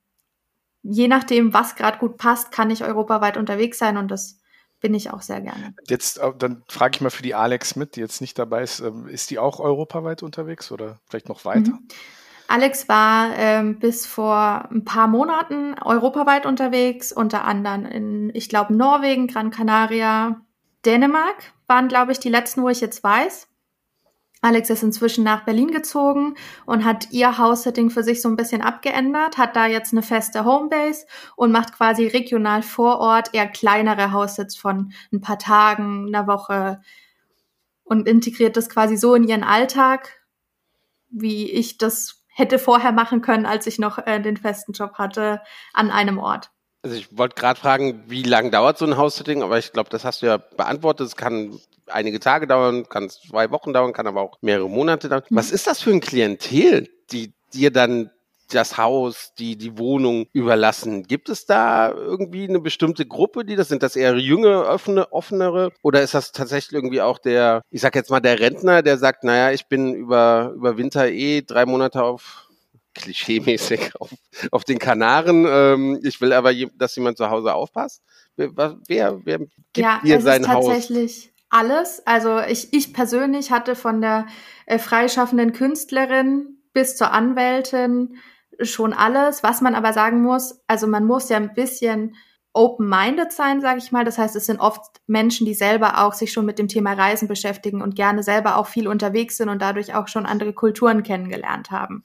je nachdem, was gerade gut passt, kann ich europaweit unterwegs sein und das bin ich auch sehr gerne.
Jetzt, äh, dann frage ich mal für die Alex mit, die jetzt nicht dabei ist, ähm, ist die auch europaweit unterwegs oder vielleicht noch weiter? Mhm.
Alex war ähm, bis vor ein paar Monaten europaweit unterwegs, unter anderem in, ich glaube, Norwegen, Gran Canaria, Dänemark waren, glaube ich, die letzten, wo ich jetzt weiß. Alex ist inzwischen nach Berlin gezogen und hat ihr House-Setting für sich so ein bisschen abgeändert, hat da jetzt eine feste Homebase und macht quasi regional vor Ort eher kleinere House-Sits von ein paar Tagen, einer Woche und integriert das quasi so in ihren Alltag, wie ich das hätte vorher machen können, als ich noch äh, den festen Job hatte, an einem Ort.
Also ich wollte gerade fragen, wie lange dauert so ein House-Sitting, aber ich glaube, das hast du ja beantwortet. Es kann einige Tage dauern, kann zwei Wochen dauern, kann aber auch mehrere Monate dauern. Mhm. Was ist das für ein Klientel, die dir dann das Haus, die, die Wohnung überlassen. Gibt es da irgendwie eine bestimmte Gruppe, die das sind? Das eher jüngere, offene, offenere? Oder ist das tatsächlich irgendwie auch der, ich sag jetzt mal, der Rentner, der sagt, naja, ich bin über, über Winter eh drei Monate auf klischeemäßig auf, auf den Kanaren. Ähm, ich will aber, dass jemand zu Hause aufpasst. Wer, wer, wer gibt
ja,
dir
sein Haus? Tatsächlich alles. Also ich, ich persönlich hatte von der äh, freischaffenden Künstlerin bis zur Anwältin schon alles. Was man aber sagen muss, also man muss ja ein bisschen open-minded sein, sage ich mal. Das heißt, es sind oft Menschen, die selber auch sich schon mit dem Thema Reisen beschäftigen und gerne selber auch viel unterwegs sind und dadurch auch schon andere Kulturen kennengelernt haben.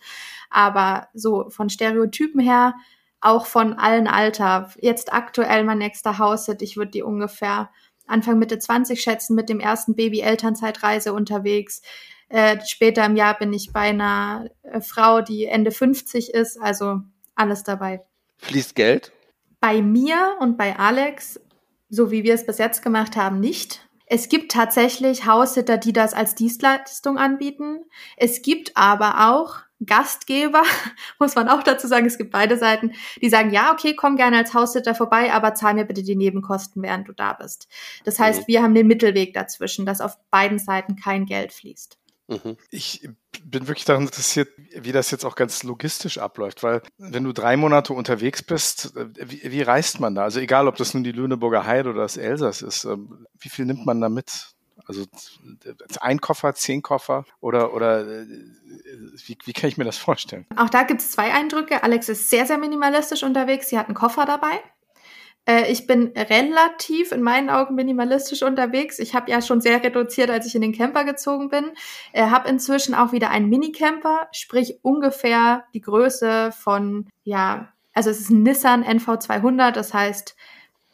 Aber so von Stereotypen her, auch von allen Alter. Jetzt aktuell mein nächster Haus, ich würde die ungefähr Anfang Mitte 20 schätzen, mit dem ersten Baby-Elternzeitreise unterwegs. Äh, später im Jahr bin ich bei einer äh, Frau, die Ende 50 ist, also alles dabei.
Fließt Geld?
Bei mir und bei Alex, so wie wir es bis jetzt gemacht haben, nicht. Es gibt tatsächlich Haussitter, die das als Dienstleistung anbieten. Es gibt aber auch Gastgeber, muss man auch dazu sagen, es gibt beide Seiten, die sagen, ja, okay, komm gerne als Haussitter vorbei, aber zahl mir bitte die Nebenkosten, während du da bist. Das heißt, mhm. wir haben den Mittelweg dazwischen, dass auf beiden Seiten kein Geld fließt.
Mhm. Ich bin wirklich daran interessiert, wie das jetzt auch ganz logistisch abläuft, weil wenn du drei Monate unterwegs bist, äh, wie, wie reist man da? Also egal, ob das nun die Lüneburger Heide oder das Elsass ist, ähm, wie viel nimmt man da mit? Also ein Koffer, zehn Koffer oder, oder äh, wie, wie kann ich mir das vorstellen?
Auch da gibt es zwei Eindrücke. Alex ist sehr, sehr minimalistisch unterwegs. Sie hat einen Koffer dabei. Äh, ich bin relativ in meinen Augen minimalistisch unterwegs. Ich habe ja schon sehr reduziert, als ich in den Camper gezogen bin. Äh, habe inzwischen auch wieder einen Minicamper, sprich ungefähr die Größe von, ja, also es ist ein Nissan NV200, das heißt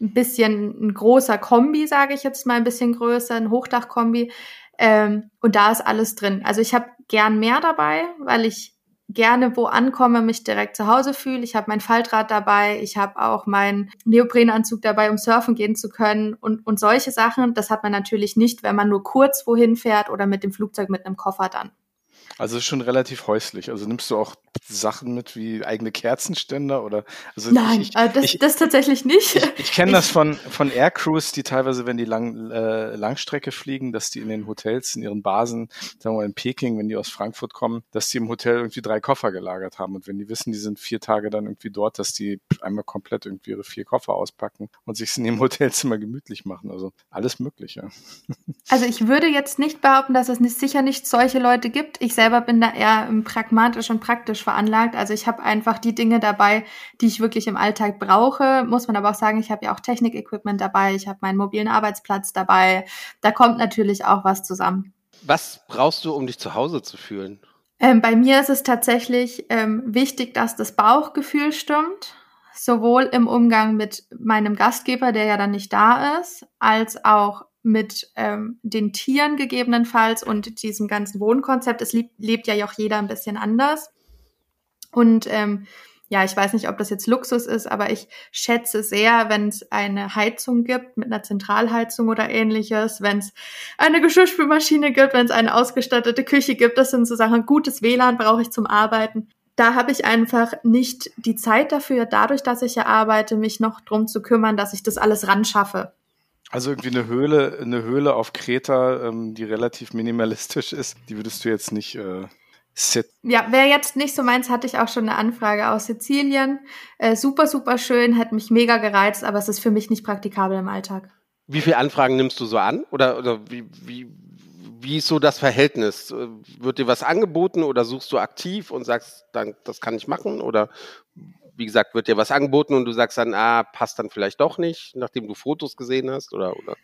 ein bisschen ein großer Kombi, sage ich jetzt mal, ein bisschen größer, ein Hochdachkombi. Ähm, und da ist alles drin. Also ich habe gern mehr dabei, weil ich gerne wo ankomme, mich direkt zu Hause fühle. Ich habe mein Faltrad dabei, ich habe auch meinen Neoprenanzug dabei, um surfen gehen zu können und, und solche Sachen. Das hat man natürlich nicht, wenn man nur kurz wohin fährt oder mit dem Flugzeug mit einem Koffer dann.
Also ist schon relativ häuslich. Also nimmst du auch Sachen mit wie eigene Kerzenständer oder? Also
Nein, ich, äh, das, ich, das tatsächlich nicht.
Ich, ich kenne das von von Aircrews, die teilweise, wenn die lang, äh, Langstrecke fliegen, dass die in den Hotels, in ihren Basen, sagen wir mal in Peking, wenn die aus Frankfurt kommen, dass die im Hotel irgendwie drei Koffer gelagert haben und wenn die wissen, die sind vier Tage dann irgendwie dort, dass die einmal komplett irgendwie ihre vier Koffer auspacken und sich in ihrem Hotelzimmer gemütlich machen. Also alles Mögliche.
Also ich würde jetzt nicht behaupten, dass es nicht, sicher nicht solche Leute gibt. Ich selber bin da eher pragmatisch und praktisch veranlagt. Also ich habe einfach die Dinge dabei, die ich wirklich im Alltag brauche. Muss man aber auch sagen, ich habe ja auch Technik-Equipment dabei, ich habe meinen mobilen Arbeitsplatz dabei. Da kommt natürlich auch was zusammen.
Was brauchst du, um dich zu Hause zu fühlen?
Ähm, bei mir ist es tatsächlich ähm, wichtig, dass das Bauchgefühl stimmt sowohl im Umgang mit meinem Gastgeber, der ja dann nicht da ist, als auch mit ähm, den Tieren gegebenenfalls und diesem ganzen Wohnkonzept. Es lebt, lebt ja auch jeder ein bisschen anders. Und ähm, ja, ich weiß nicht, ob das jetzt Luxus ist, aber ich schätze sehr, wenn es eine Heizung gibt mit einer Zentralheizung oder ähnliches, wenn es eine Geschirrspülmaschine gibt, wenn es eine ausgestattete Küche gibt. Das sind so Sachen. Gutes WLAN brauche ich zum Arbeiten. Da habe ich einfach nicht die Zeit dafür, dadurch, dass ich ja arbeite, mich noch drum zu kümmern, dass ich das alles ran schaffe.
Also irgendwie eine Höhle, eine Höhle auf Kreta, ähm, die relativ minimalistisch ist, die würdest du jetzt nicht äh, sit.
Ja, wer jetzt nicht so meins, hatte ich auch schon eine Anfrage aus Sizilien. Äh, super, super schön, hat mich mega gereizt, aber es ist für mich nicht praktikabel im Alltag.
Wie viele Anfragen nimmst du so an? Oder, oder wie, wie, wie ist so das Verhältnis? Wird dir was angeboten oder suchst du aktiv und sagst, dann, das kann ich machen? Oder wie gesagt, wird dir was angeboten und du sagst dann, ah, passt dann vielleicht doch nicht, nachdem du Fotos gesehen hast oder oder?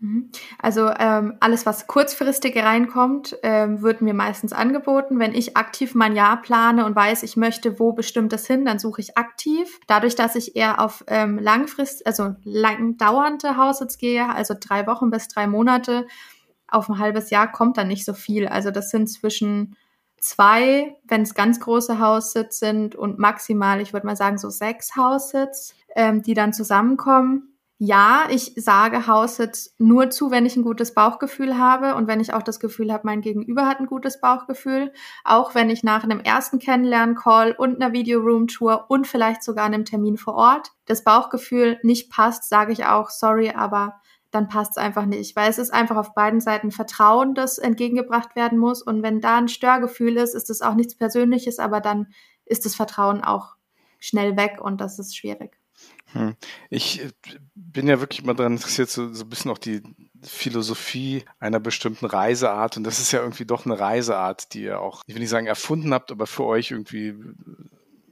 Mhm. Also ähm, alles, was kurzfristig reinkommt, ähm, wird mir meistens angeboten. Wenn ich aktiv mein Jahr plane und weiß, ich möchte wo bestimmtes hin, dann suche ich aktiv. Dadurch, dass ich eher auf ähm, langfrist, also lang dauernde Hausits gehe, also drei Wochen bis drei Monate, auf ein halbes Jahr kommt dann nicht so viel. Also das sind zwischen zwei, wenn es ganz große Haussits sind und maximal, ich würde mal sagen, so sechs Haussits, ähm, die dann zusammenkommen. Ja, ich sage Haussits nur zu, wenn ich ein gutes Bauchgefühl habe und wenn ich auch das Gefühl habe, mein Gegenüber hat ein gutes Bauchgefühl. Auch wenn ich nach einem ersten Kennenlernen-Call und einer Video-Room-Tour und vielleicht sogar einem Termin vor Ort das Bauchgefühl nicht passt, sage ich auch, sorry, aber dann passt es einfach nicht, weil es ist einfach auf beiden Seiten Vertrauen, das entgegengebracht werden muss. Und wenn da ein Störgefühl ist, ist es auch nichts Persönliches, aber dann ist das Vertrauen auch schnell weg und das ist schwierig.
Hm. Ich äh, bin ja wirklich mal daran interessiert, so, so ein bisschen auch die Philosophie einer bestimmten Reiseart. Und das ist ja irgendwie doch eine Reiseart, die ihr auch, ich will nicht sagen erfunden habt, aber für euch irgendwie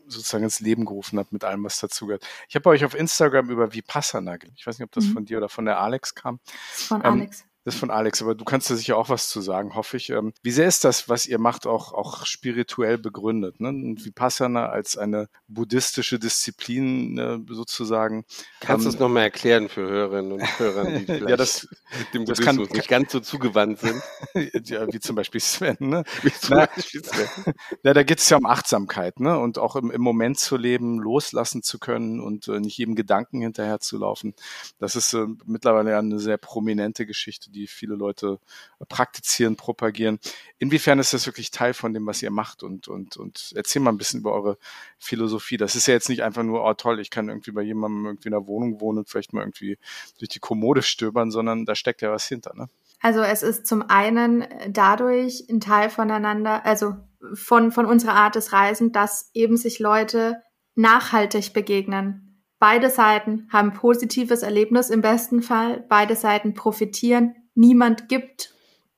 sozusagen ins Leben gerufen habt mit allem, was dazugehört. Ich habe euch auf Instagram über Vipassana, ich weiß nicht, ob das mhm. von dir oder von der Alex kam.
Von ähm, Alex.
Das ist von Alex, aber du kannst da sicher auch was zu sagen, hoffe ich. Ähm, wie sehr ist das, was ihr macht, auch, auch spirituell begründet? Ne? Und Vipassana als eine buddhistische Disziplin ne, sozusagen.
Kannst du ähm, es nochmal erklären für Hörerinnen und Hörer, die vielleicht ja, das, dem das kann, nicht ganz so zugewandt sind?
ja, wie zum Beispiel Sven. Ne? Wie zum Na, Beispiel Sven. Na, da geht es ja um Achtsamkeit ne? und auch im, im Moment zu leben, loslassen zu können und äh, nicht jedem Gedanken hinterher zu laufen. Das ist äh, mittlerweile eine sehr prominente Geschichte, die viele Leute praktizieren, propagieren. Inwiefern ist das wirklich Teil von dem, was ihr macht? Und, und, und erzähl mal ein bisschen über eure Philosophie. Das ist ja jetzt nicht einfach nur, oh toll, ich kann irgendwie bei jemandem irgendwie in der Wohnung wohnen und vielleicht mal irgendwie durch die Kommode stöbern, sondern da steckt ja was hinter, ne?
Also es ist zum einen dadurch ein Teil voneinander, also von, von unserer Art des Reisen, dass eben sich Leute nachhaltig begegnen. Beide Seiten haben positives Erlebnis im besten Fall. Beide Seiten profitieren. Niemand gibt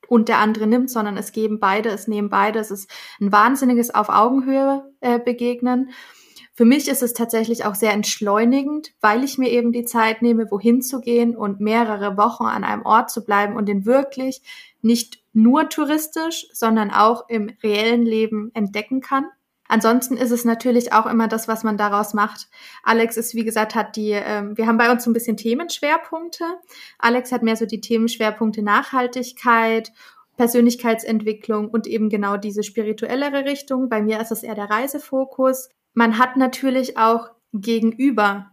und der andere nimmt, sondern es geben beide, es nehmen beide. Es ist ein wahnsinniges auf Augenhöhe äh, begegnen. Für mich ist es tatsächlich auch sehr entschleunigend, weil ich mir eben die Zeit nehme, wohin zu gehen und mehrere Wochen an einem Ort zu bleiben und den wirklich nicht nur touristisch, sondern auch im reellen Leben entdecken kann. Ansonsten ist es natürlich auch immer das, was man daraus macht. Alex ist, wie gesagt, hat die, ähm, wir haben bei uns so ein bisschen Themenschwerpunkte. Alex hat mehr so die Themenschwerpunkte Nachhaltigkeit, Persönlichkeitsentwicklung und eben genau diese spirituellere Richtung. Bei mir ist es eher der Reisefokus man hat natürlich auch gegenüber,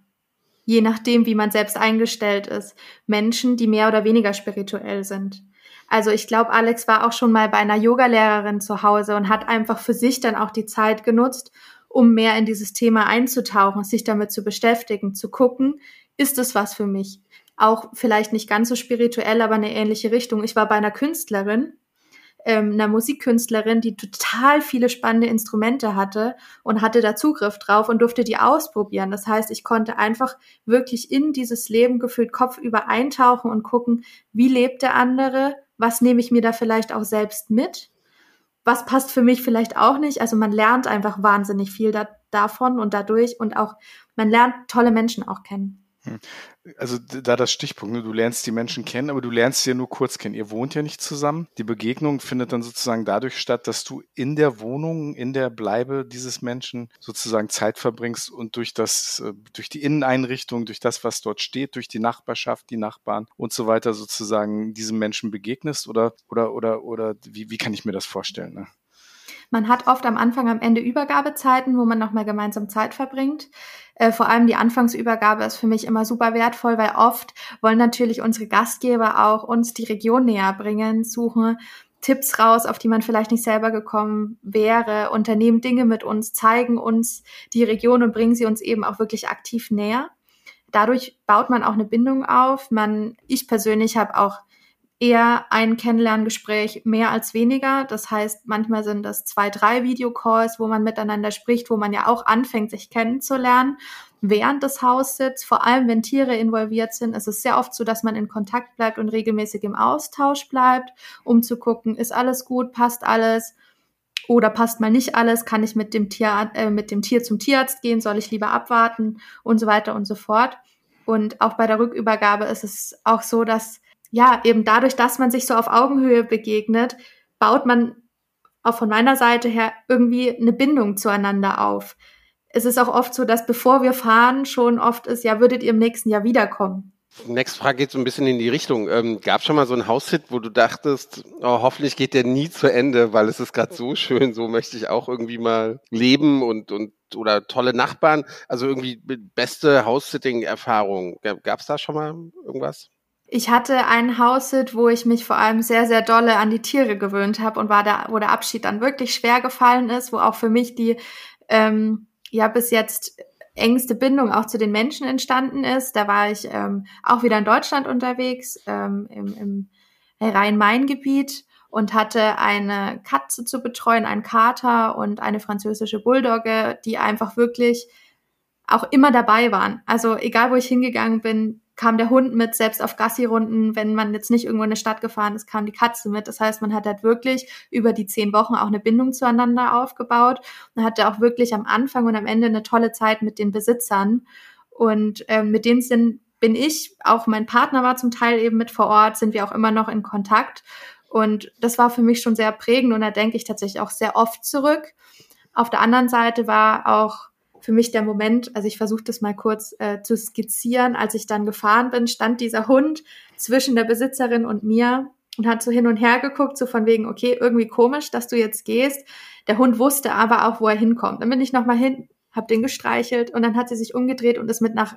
je nachdem, wie man selbst eingestellt ist, Menschen, die mehr oder weniger spirituell sind. Also ich glaube, Alex war auch schon mal bei einer Yogalehrerin zu Hause und hat einfach für sich dann auch die Zeit genutzt, um mehr in dieses Thema einzutauchen, sich damit zu beschäftigen, zu gucken, ist es was für mich? Auch vielleicht nicht ganz so spirituell, aber eine ähnliche Richtung. Ich war bei einer Künstlerin, ähm, einer Musikkünstlerin, die total viele spannende Instrumente hatte und hatte da Zugriff drauf und durfte die ausprobieren. Das heißt, ich konnte einfach wirklich in dieses Leben gefühlt kopfüber eintauchen und gucken, wie lebt der andere, was nehme ich mir da vielleicht auch selbst mit, was passt für mich vielleicht auch nicht. Also man lernt einfach wahnsinnig viel da, davon und dadurch und auch man lernt tolle Menschen auch kennen.
Hm. Also da das Stichpunkt, ne? du lernst die Menschen kennen, aber du lernst sie ja nur kurz kennen. Ihr wohnt ja nicht zusammen. Die Begegnung findet dann sozusagen dadurch statt, dass du in der Wohnung, in der Bleibe dieses Menschen sozusagen Zeit verbringst und durch das, äh, durch die Inneneinrichtung, durch das, was dort steht, durch die Nachbarschaft, die Nachbarn und so weiter sozusagen diesem Menschen begegnest oder, oder, oder, oder wie, wie kann ich mir das vorstellen? Ne?
Man hat oft am Anfang, am Ende Übergabezeiten, wo man nochmal gemeinsam Zeit verbringt. Äh, vor allem die Anfangsübergabe ist für mich immer super wertvoll, weil oft wollen natürlich unsere Gastgeber auch uns die Region näher bringen, suchen Tipps raus, auf die man vielleicht nicht selber gekommen wäre, unternehmen Dinge mit uns, zeigen uns die Region und bringen sie uns eben auch wirklich aktiv näher. Dadurch baut man auch eine Bindung auf. Man, ich persönlich habe auch eher ein Kennenlerngespräch mehr als weniger. Das heißt, manchmal sind das zwei, drei Videocalls, wo man miteinander spricht, wo man ja auch anfängt, sich kennenzulernen. Während des Haussitz, vor allem wenn Tiere involviert sind, ist es sehr oft so, dass man in Kontakt bleibt und regelmäßig im Austausch bleibt, um zu gucken, ist alles gut, passt alles oder passt mal nicht alles, kann ich mit dem Tier, äh, mit dem Tier zum Tierarzt gehen, soll ich lieber abwarten und so weiter und so fort. Und auch bei der Rückübergabe ist es auch so, dass ja, eben dadurch, dass man sich so auf Augenhöhe begegnet, baut man auch von meiner Seite her irgendwie eine Bindung zueinander auf. Es ist auch oft so, dass bevor wir fahren, schon oft ist, ja, würdet ihr im nächsten Jahr wiederkommen?
Nächste Frage geht so ein bisschen in die Richtung. Ähm, Gab es schon mal so einen Haushit, wo du dachtest, oh, hoffentlich geht der nie zu Ende, weil es ist gerade so schön, so möchte ich auch irgendwie mal leben und, und oder tolle Nachbarn. Also irgendwie beste House-Sitting-Erfahrung. Gab es da schon mal irgendwas?
Ich hatte einen Haussit, wo ich mich vor allem sehr, sehr dolle an die Tiere gewöhnt habe und war da, wo der Abschied dann wirklich schwer gefallen ist, wo auch für mich die ähm, ja bis jetzt engste Bindung auch zu den Menschen entstanden ist. Da war ich ähm, auch wieder in Deutschland unterwegs, ähm, im, im Rhein-Main-Gebiet und hatte eine Katze zu betreuen, einen Kater und eine französische Bulldogge, die einfach wirklich auch immer dabei waren. Also egal, wo ich hingegangen bin, kam der Hund mit, selbst auf Gassi-Runden, wenn man jetzt nicht irgendwo in eine Stadt gefahren ist, kam die Katze mit. Das heißt, man hat halt wirklich über die zehn Wochen auch eine Bindung zueinander aufgebaut und hatte auch wirklich am Anfang und am Ende eine tolle Zeit mit den Besitzern. Und ähm, mit denen sind, bin ich, auch mein Partner war zum Teil eben mit vor Ort, sind wir auch immer noch in Kontakt. Und das war für mich schon sehr prägend und da denke ich tatsächlich auch sehr oft zurück. Auf der anderen Seite war auch für mich der Moment, also ich versuche das mal kurz äh, zu skizzieren, als ich dann gefahren bin, stand dieser Hund zwischen der Besitzerin und mir und hat so hin und her geguckt, so von wegen, okay, irgendwie komisch, dass du jetzt gehst. Der Hund wusste aber auch, wo er hinkommt. Dann bin ich nochmal hin, hab den gestreichelt und dann hat sie sich umgedreht und ist mit nach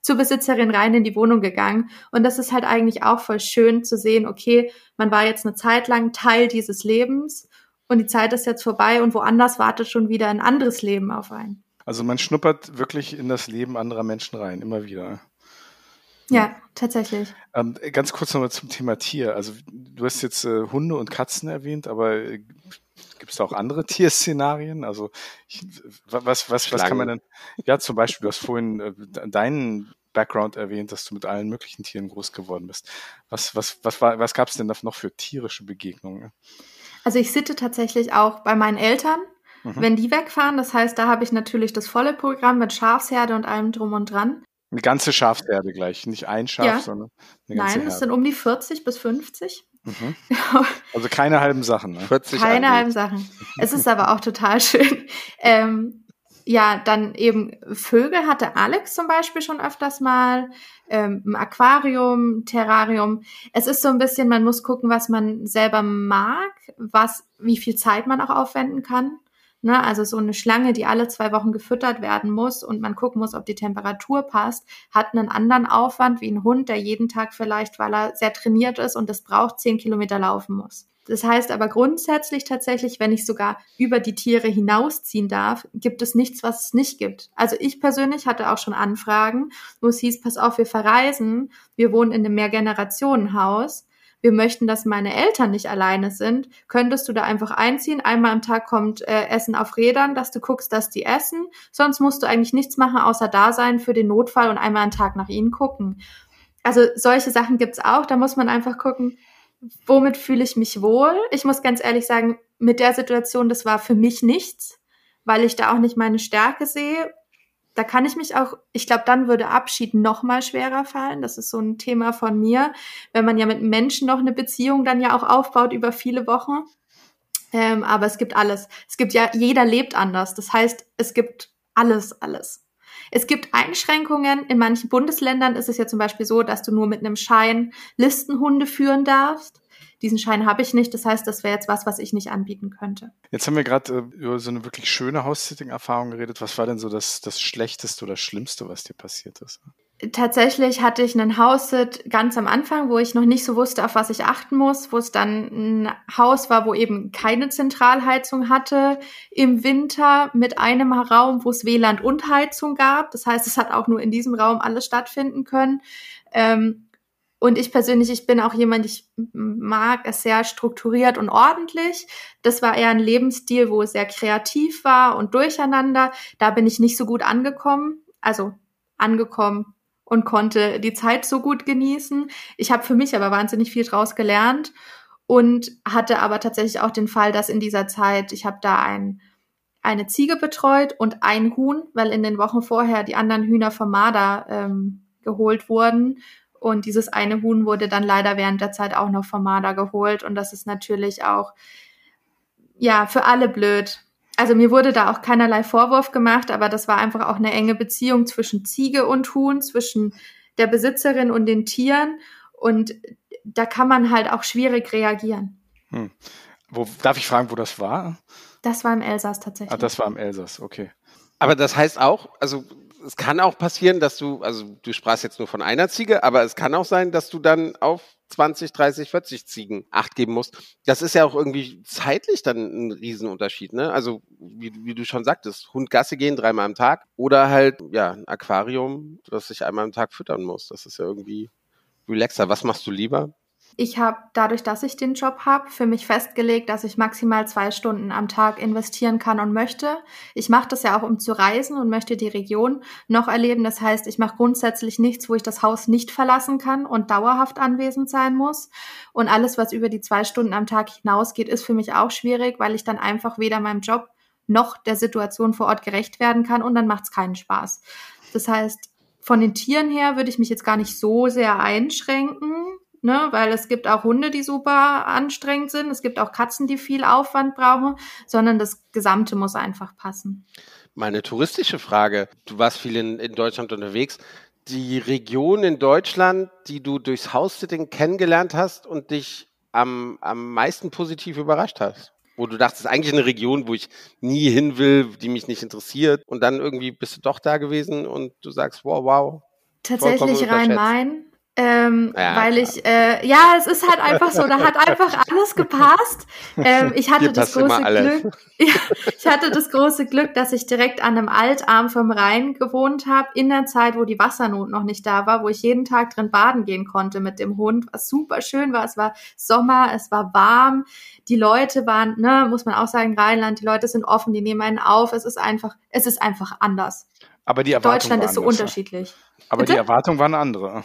zur Besitzerin rein in die Wohnung gegangen. Und das ist halt eigentlich auch voll schön zu sehen, okay, man war jetzt eine Zeit lang Teil dieses Lebens und die Zeit ist jetzt vorbei und woanders wartet schon wieder ein anderes Leben auf einen.
Also man schnuppert wirklich in das Leben anderer Menschen rein, immer wieder.
Ja, tatsächlich.
Ähm, ganz kurz nochmal zum Thema Tier. Also du hast jetzt äh, Hunde und Katzen erwähnt, aber äh, gibt es auch andere Tierszenarien? Also ich, was, was, was kann man denn? Ja, zum Beispiel, du hast vorhin äh, deinen Background erwähnt, dass du mit allen möglichen Tieren groß geworden bist. Was, was, was, war, was gab es denn da noch für tierische Begegnungen?
Also ich sitte tatsächlich auch bei meinen Eltern, mhm. wenn die wegfahren. Das heißt, da habe ich natürlich das volle Programm mit Schafsherde und allem drum und dran.
Eine ganze Schafsherde gleich, nicht ein Schaf, ja. sondern
eine ganze Nein, es sind um die 40 bis 50.
Mhm. Also keine halben Sachen. Ne?
40 keine halben Sachen. Es ist aber auch total schön. Ähm, ja, dann eben Vögel hatte Alex zum Beispiel schon öfters mal, ähm, ein Aquarium, Terrarium. Es ist so ein bisschen, man muss gucken, was man selber mag, was, wie viel Zeit man auch aufwenden kann. Ne, also so eine Schlange, die alle zwei Wochen gefüttert werden muss und man gucken muss, ob die Temperatur passt, hat einen anderen Aufwand wie ein Hund, der jeden Tag vielleicht, weil er sehr trainiert ist und es braucht, zehn Kilometer laufen muss. Das heißt aber grundsätzlich tatsächlich, wenn ich sogar über die Tiere hinausziehen darf, gibt es nichts, was es nicht gibt. Also ich persönlich hatte auch schon Anfragen, wo es hieß, pass auf, wir verreisen, wir wohnen in einem Mehrgenerationenhaus, wir möchten, dass meine Eltern nicht alleine sind, könntest du da einfach einziehen. Einmal am Tag kommt äh, Essen auf Rädern, dass du guckst, dass die essen. Sonst musst du eigentlich nichts machen, außer da sein für den Notfall und einmal am Tag nach ihnen gucken. Also solche Sachen gibt's auch. Da muss man einfach gucken, womit fühle ich mich wohl? Ich muss ganz ehrlich sagen, mit der Situation, das war für mich nichts, weil ich da auch nicht meine Stärke sehe. Da kann ich mich auch, ich glaube, dann würde Abschied noch mal schwerer fallen. Das ist so ein Thema von mir, wenn man ja mit Menschen noch eine Beziehung dann ja auch aufbaut über viele Wochen. Ähm, aber es gibt alles. Es gibt ja, jeder lebt anders. Das heißt, es gibt alles, alles. Es gibt Einschränkungen. In manchen Bundesländern ist es ja zum Beispiel so, dass du nur mit einem Schein Listenhunde führen darfst. Diesen Schein habe ich nicht. Das heißt, das wäre jetzt was, was ich nicht anbieten könnte.
Jetzt haben wir gerade äh, über so eine wirklich schöne House-Sitting-Erfahrung geredet. Was war denn so das, das Schlechteste oder Schlimmste, was dir passiert ist?
Tatsächlich hatte ich einen House-Sit ganz am Anfang, wo ich noch nicht so wusste, auf was ich achten muss, wo es dann ein Haus war, wo eben keine Zentralheizung hatte im Winter mit einem Raum, wo es WLAN und Heizung gab. Das heißt, es hat auch nur in diesem Raum alles stattfinden können. Ähm, und ich persönlich, ich bin auch jemand, ich mag es sehr strukturiert und ordentlich. Das war eher ein Lebensstil, wo es sehr kreativ war und durcheinander. Da bin ich nicht so gut angekommen. Also angekommen und konnte die Zeit so gut genießen. Ich habe für mich aber wahnsinnig viel draus gelernt und hatte aber tatsächlich auch den Fall, dass in dieser Zeit, ich habe da ein, eine Ziege betreut und ein Huhn, weil in den Wochen vorher die anderen Hühner vom Marder ähm, geholt wurden. Und dieses eine Huhn wurde dann leider während der Zeit auch noch vom Marder geholt. Und das ist natürlich auch, ja, für alle blöd, also mir wurde da auch keinerlei Vorwurf gemacht, aber das war einfach auch eine enge Beziehung zwischen Ziege und Huhn, zwischen der Besitzerin und den Tieren. Und da kann man halt auch schwierig reagieren. Hm.
Wo, darf ich fragen, wo das war?
Das war im Elsass tatsächlich. Ah,
das war im Elsass, okay.
Aber das heißt auch, also es kann auch passieren, dass du, also du sprachst jetzt nur von einer Ziege, aber es kann auch sein, dass du dann auf 20, 30, 40 Ziegen Acht geben musst. Das ist ja auch irgendwie zeitlich dann ein Riesenunterschied, ne? Also, wie, wie du schon sagtest, Hund Gasse gehen dreimal am Tag oder halt, ja, ein Aquarium, das ich einmal am Tag füttern muss. Das ist ja irgendwie relaxer. Was machst du lieber?
Ich habe dadurch, dass ich den Job habe, für mich festgelegt, dass ich maximal zwei Stunden am Tag investieren kann und möchte. Ich mache das ja auch, um zu reisen und möchte die Region noch erleben. Das heißt, ich mache grundsätzlich nichts, wo ich das Haus nicht verlassen kann und dauerhaft anwesend sein muss. Und alles, was über die zwei Stunden am Tag hinausgeht, ist für mich auch schwierig, weil ich dann einfach weder meinem Job noch der Situation vor Ort gerecht werden kann und dann macht es keinen Spaß. Das heißt, von den Tieren her würde ich mich jetzt gar nicht so sehr einschränken ne, weil es gibt auch Hunde, die super anstrengend sind, es gibt auch Katzen, die viel Aufwand brauchen, sondern das Gesamte muss einfach passen.
Meine touristische Frage, du warst viel in, in Deutschland unterwegs, die Region in Deutschland, die du durchs House-Sitting kennengelernt hast und dich am, am meisten positiv überrascht hast? Wo du dachtest, eigentlich eine Region, wo ich nie hin will, die mich nicht interessiert. Und dann irgendwie bist du doch da gewesen und du sagst, wow, wow.
Tatsächlich Rhein-Main ähm, ja, weil klar. ich, äh, ja, es ist halt einfach so, da hat einfach alles gepasst. Ähm, ich hatte das große Glück, ja, ich hatte das große Glück, dass ich direkt an einem Altarm vom Rhein gewohnt habe, in der Zeit, wo die Wassernot noch nicht da war, wo ich jeden Tag drin baden gehen konnte mit dem Hund, was super schön war. Es war Sommer, es war warm, die Leute waren, ne, muss man auch sagen, Rheinland, die Leute sind offen, die nehmen einen auf. Es ist einfach, es ist einfach anders.
Aber die Erwartung
Deutschland ist so anders, unterschiedlich.
Aber Bitte? die Erwartung waren andere.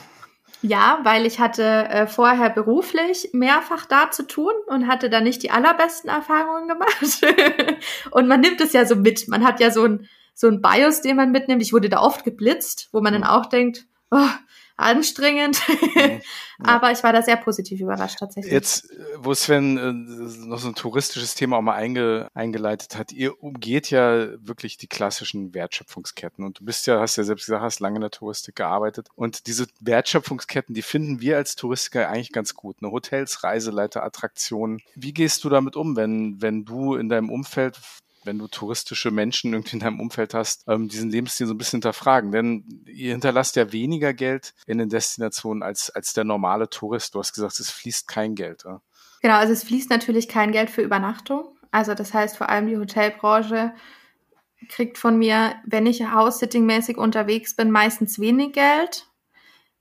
Ja, weil ich hatte äh, vorher beruflich mehrfach da zu tun und hatte da nicht die allerbesten Erfahrungen gemacht. und man nimmt es ja so mit. Man hat ja so ein, so ein Bios, den man mitnimmt. Ich wurde da oft geblitzt, wo man dann auch denkt, oh, anstrengend. Mhm. Aber ich war da sehr positiv überrascht tatsächlich.
Jetzt, wo Sven äh, noch so ein touristisches Thema auch mal einge, eingeleitet hat, ihr umgeht ja wirklich die klassischen Wertschöpfungsketten. Und du bist ja, hast ja selbst gesagt, hast lange in der Touristik gearbeitet. Und diese Wertschöpfungsketten, die finden wir als Touristiker eigentlich ganz gut. Ne? Hotels, Reiseleiter, Attraktionen. Wie gehst du damit um, wenn, wenn du in deinem Umfeld wenn du touristische Menschen irgendwie in deinem Umfeld hast, ähm, diesen Lebensstil so ein bisschen hinterfragen. Denn ihr hinterlasst ja weniger Geld in den Destinationen als, als der normale Tourist. Du hast gesagt, es fließt kein Geld. Ja?
Genau, also es fließt natürlich kein Geld für Übernachtung. Also das heißt vor allem die Hotelbranche kriegt von mir, wenn ich House-Sitting-mäßig unterwegs bin, meistens wenig Geld.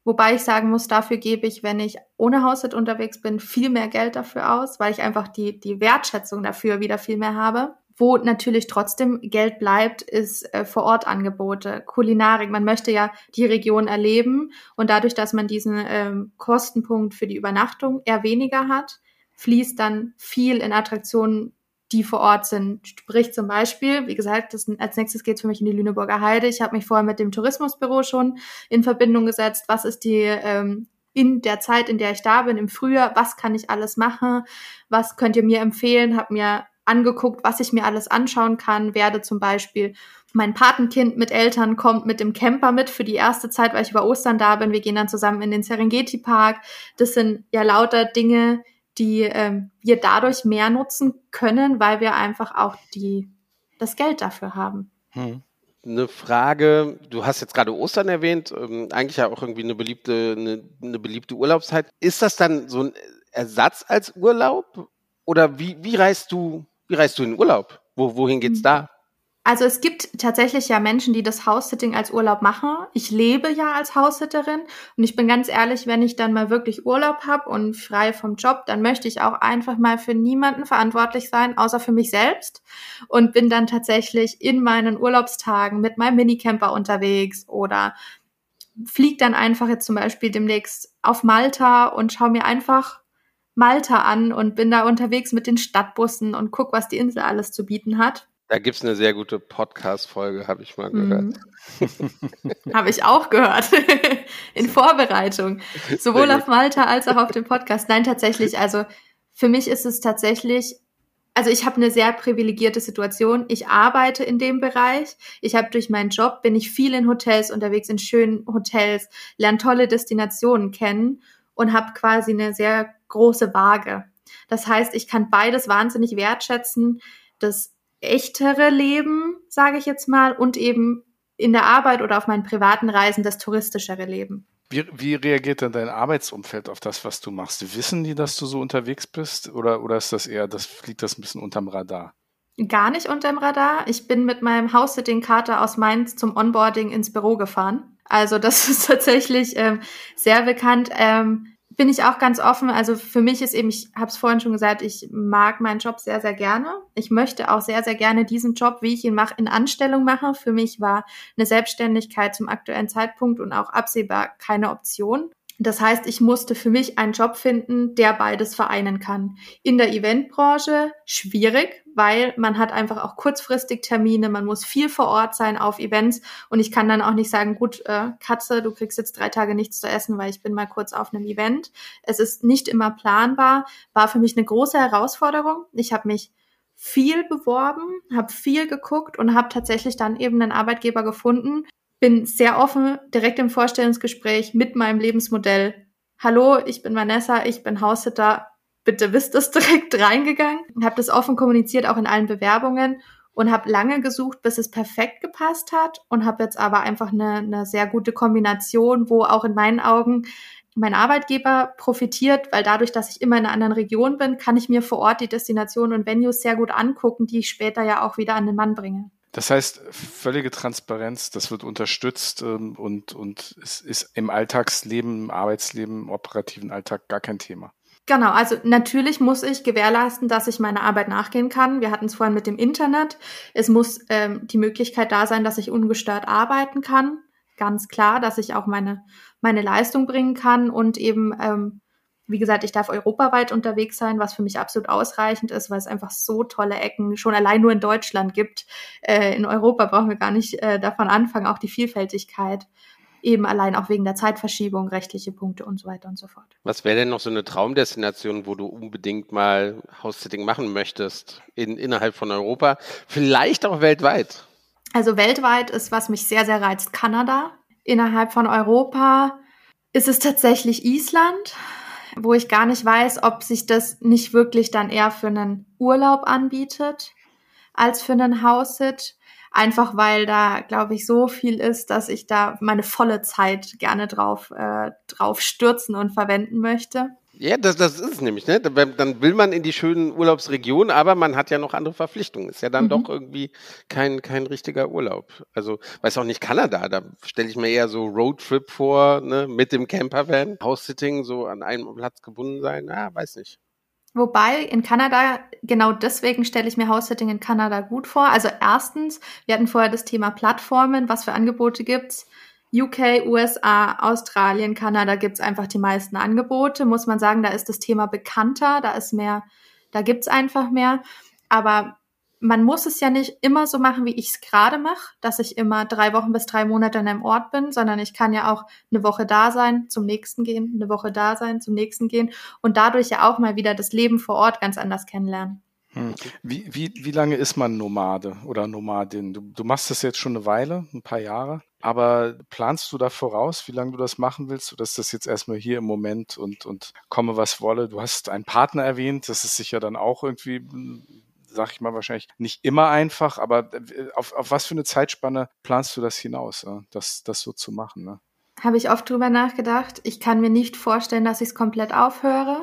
Wobei ich sagen muss, dafür gebe ich, wenn ich ohne Haussit unterwegs bin, viel mehr Geld dafür aus, weil ich einfach die, die Wertschätzung dafür wieder viel mehr habe. Wo natürlich trotzdem Geld bleibt, ist äh, Vor-Ort-Angebote, Kulinarik. Man möchte ja die Region erleben und dadurch, dass man diesen ähm, Kostenpunkt für die Übernachtung eher weniger hat, fließt dann viel in Attraktionen, die vor Ort sind. Sprich zum Beispiel, wie gesagt, das, als nächstes geht es für mich in die Lüneburger Heide. Ich habe mich vorher mit dem Tourismusbüro schon in Verbindung gesetzt. Was ist die ähm, in der Zeit, in der ich da bin, im Frühjahr, was kann ich alles machen? Was könnt ihr mir empfehlen? Hab mir angeguckt, was ich mir alles anschauen kann, werde zum Beispiel mein Patenkind mit Eltern kommt mit dem Camper mit für die erste Zeit, weil ich über Ostern da bin. Wir gehen dann zusammen in den Serengeti Park. Das sind ja lauter Dinge, die ähm, wir dadurch mehr nutzen können, weil wir einfach auch die, das Geld dafür haben. Hm.
Eine Frage, du hast jetzt gerade Ostern erwähnt, ähm, eigentlich ja auch irgendwie eine beliebte, eine, eine beliebte Urlaubszeit. Ist das dann so ein Ersatz als Urlaub? Oder wie, wie reist du wie reist du in den Urlaub? Wo, wohin geht's mhm. da?
Also es gibt tatsächlich ja Menschen, die das House-Sitting als Urlaub machen. Ich lebe ja als House-Sitterin und ich bin ganz ehrlich, wenn ich dann mal wirklich Urlaub habe und frei vom Job, dann möchte ich auch einfach mal für niemanden verantwortlich sein, außer für mich selbst und bin dann tatsächlich in meinen Urlaubstagen mit meinem Minicamper unterwegs oder fliege dann einfach jetzt zum Beispiel demnächst auf Malta und schaue mir einfach Malta an und bin da unterwegs mit den Stadtbussen und guck, was die Insel alles zu bieten hat.
Da gibt es eine sehr gute Podcast-Folge, habe ich mal gehört.
Mhm. habe ich auch gehört. In Vorbereitung. Sowohl auf Malta als auch auf dem Podcast. Nein, tatsächlich. Also für mich ist es tatsächlich, also ich habe eine sehr privilegierte Situation. Ich arbeite in dem Bereich. Ich habe durch meinen Job, bin ich viel in Hotels unterwegs, in schönen Hotels, lerne tolle Destinationen kennen und habe quasi eine sehr große Waage. Das heißt, ich kann beides wahnsinnig wertschätzen, das echtere Leben, sage ich jetzt mal, und eben in der Arbeit oder auf meinen privaten Reisen das touristischere Leben.
Wie, wie reagiert denn dein Arbeitsumfeld auf das, was du machst? Wissen die, dass du so unterwegs bist oder, oder ist das eher, das fliegt das ein bisschen unterm Radar?
Gar nicht unterm Radar. Ich bin mit meinem House-Sitting-Kater aus Mainz zum Onboarding ins Büro gefahren. Also das ist tatsächlich ähm, sehr bekannt. Ähm, bin ich auch ganz offen. Also für mich ist eben, ich habe es vorhin schon gesagt, ich mag meinen Job sehr, sehr gerne. Ich möchte auch sehr, sehr gerne diesen Job, wie ich ihn mache, in Anstellung machen. Für mich war eine Selbstständigkeit zum aktuellen Zeitpunkt und auch absehbar keine Option. Das heißt, ich musste für mich einen Job finden, der beides vereinen kann. In der Eventbranche schwierig, weil man hat einfach auch kurzfristig Termine, man muss viel vor Ort sein auf Events und ich kann dann auch nicht sagen, gut, äh, Katze, du kriegst jetzt drei Tage nichts zu essen, weil ich bin mal kurz auf einem Event. Es ist nicht immer planbar, war für mich eine große Herausforderung. Ich habe mich viel beworben, habe viel geguckt und habe tatsächlich dann eben einen Arbeitgeber gefunden, bin sehr offen, direkt im Vorstellungsgespräch mit meinem Lebensmodell. Hallo, ich bin Vanessa, ich bin Haussitter. Bitte wisst es direkt reingegangen. Habe das offen kommuniziert, auch in allen Bewerbungen und habe lange gesucht, bis es perfekt gepasst hat und habe jetzt aber einfach eine, eine sehr gute Kombination, wo auch in meinen Augen mein Arbeitgeber profitiert, weil dadurch, dass ich immer in einer anderen Region bin, kann ich mir vor Ort die Destinationen und Venues sehr gut angucken, die ich später ja auch wieder an den Mann bringe.
Das heißt, völlige Transparenz, das wird unterstützt ähm, und, und es ist im Alltagsleben, im Arbeitsleben, im operativen Alltag gar kein Thema.
Genau, also natürlich muss ich gewährleisten, dass ich meiner Arbeit nachgehen kann. Wir hatten es vorhin mit dem Internet. Es muss ähm, die Möglichkeit da sein, dass ich ungestört arbeiten kann. Ganz klar, dass ich auch meine, meine Leistung bringen kann und eben, ähm, wie gesagt, ich darf europaweit unterwegs sein, was für mich absolut ausreichend ist, weil es einfach so tolle Ecken schon allein nur in Deutschland gibt. Äh, in Europa brauchen wir gar nicht äh, davon anfangen, auch die Vielfältigkeit eben allein auch wegen der Zeitverschiebung, rechtliche Punkte und so weiter und so fort.
Was wäre denn noch so eine Traumdestination, wo du unbedingt mal House-Sitting machen möchtest in, innerhalb von Europa, vielleicht auch weltweit?
Also weltweit ist, was mich sehr, sehr reizt, Kanada. Innerhalb von Europa ist es tatsächlich Island, wo ich gar nicht weiß, ob sich das nicht wirklich dann eher für einen Urlaub anbietet als für einen House-Sit einfach weil da, glaube ich, so viel ist, dass ich da meine volle Zeit gerne drauf, äh, drauf stürzen und verwenden möchte.
Ja, das, das ist es nämlich, ne? Dann will man in die schönen Urlaubsregionen, aber man hat ja noch andere Verpflichtungen. Ist ja dann mhm. doch irgendwie kein, kein richtiger Urlaub. Also, weiß auch nicht, Kanada, da stelle ich mir eher so Roadtrip vor, ne, mit dem Campervan, House-Sitting, so an einem Platz gebunden sein, ah, weiß nicht.
Wobei in Kanada, genau deswegen stelle ich mir House-Sitting in Kanada gut vor. Also erstens, wir hatten vorher das Thema Plattformen, was für Angebote gibt's. UK, USA, Australien, Kanada gibt's einfach die meisten Angebote. Muss man sagen, da ist das Thema bekannter, da ist mehr, da gibt's einfach mehr. Aber man muss es ja nicht immer so machen, wie ich es gerade mache, dass ich immer drei Wochen bis drei Monate an einem Ort bin, sondern ich kann ja auch eine Woche da sein, zum nächsten gehen, eine Woche da sein, zum nächsten gehen und dadurch ja auch mal wieder das Leben vor Ort ganz anders kennenlernen.
Hm. Wie, wie, wie lange ist man Nomade oder Nomadin? Du, du machst das jetzt schon eine Weile, ein paar Jahre, aber planst du da voraus, wie lange du das machen willst? Oder ist das jetzt erstmal hier im Moment und, und komme was wolle? Du hast einen Partner erwähnt, das ist sicher dann auch irgendwie sag ich mal, wahrscheinlich nicht immer einfach, aber äh, auf, auf was für eine Zeitspanne planst du das hinaus, das, das so zu machen? Ne?
Habe ich oft drüber nachgedacht. Ich kann mir nicht vorstellen, dass ich es komplett aufhöre.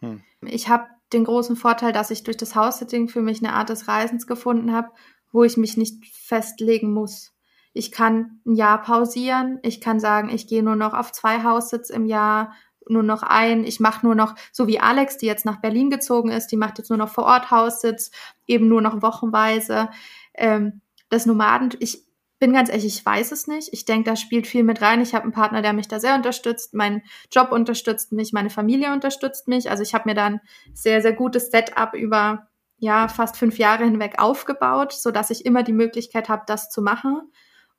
Hm. Ich habe den großen Vorteil, dass ich durch das House-Sitting für mich eine Art des Reisens gefunden habe, wo ich mich nicht festlegen muss. Ich kann ein Jahr pausieren. Ich kann sagen, ich gehe nur noch auf zwei Haussitz im Jahr nur noch ein, ich mache nur noch, so wie Alex, die jetzt nach Berlin gezogen ist, die macht jetzt nur noch vor Ort Haussitz, eben nur noch wochenweise. Ähm, das Nomaden, ich bin ganz ehrlich, ich weiß es nicht. Ich denke, da spielt viel mit rein. Ich habe einen Partner, der mich da sehr unterstützt. Mein Job unterstützt mich, meine Familie unterstützt mich. Also ich habe mir dann sehr, sehr gutes Setup über ja fast fünf Jahre hinweg aufgebaut, so dass ich immer die Möglichkeit habe, das zu machen.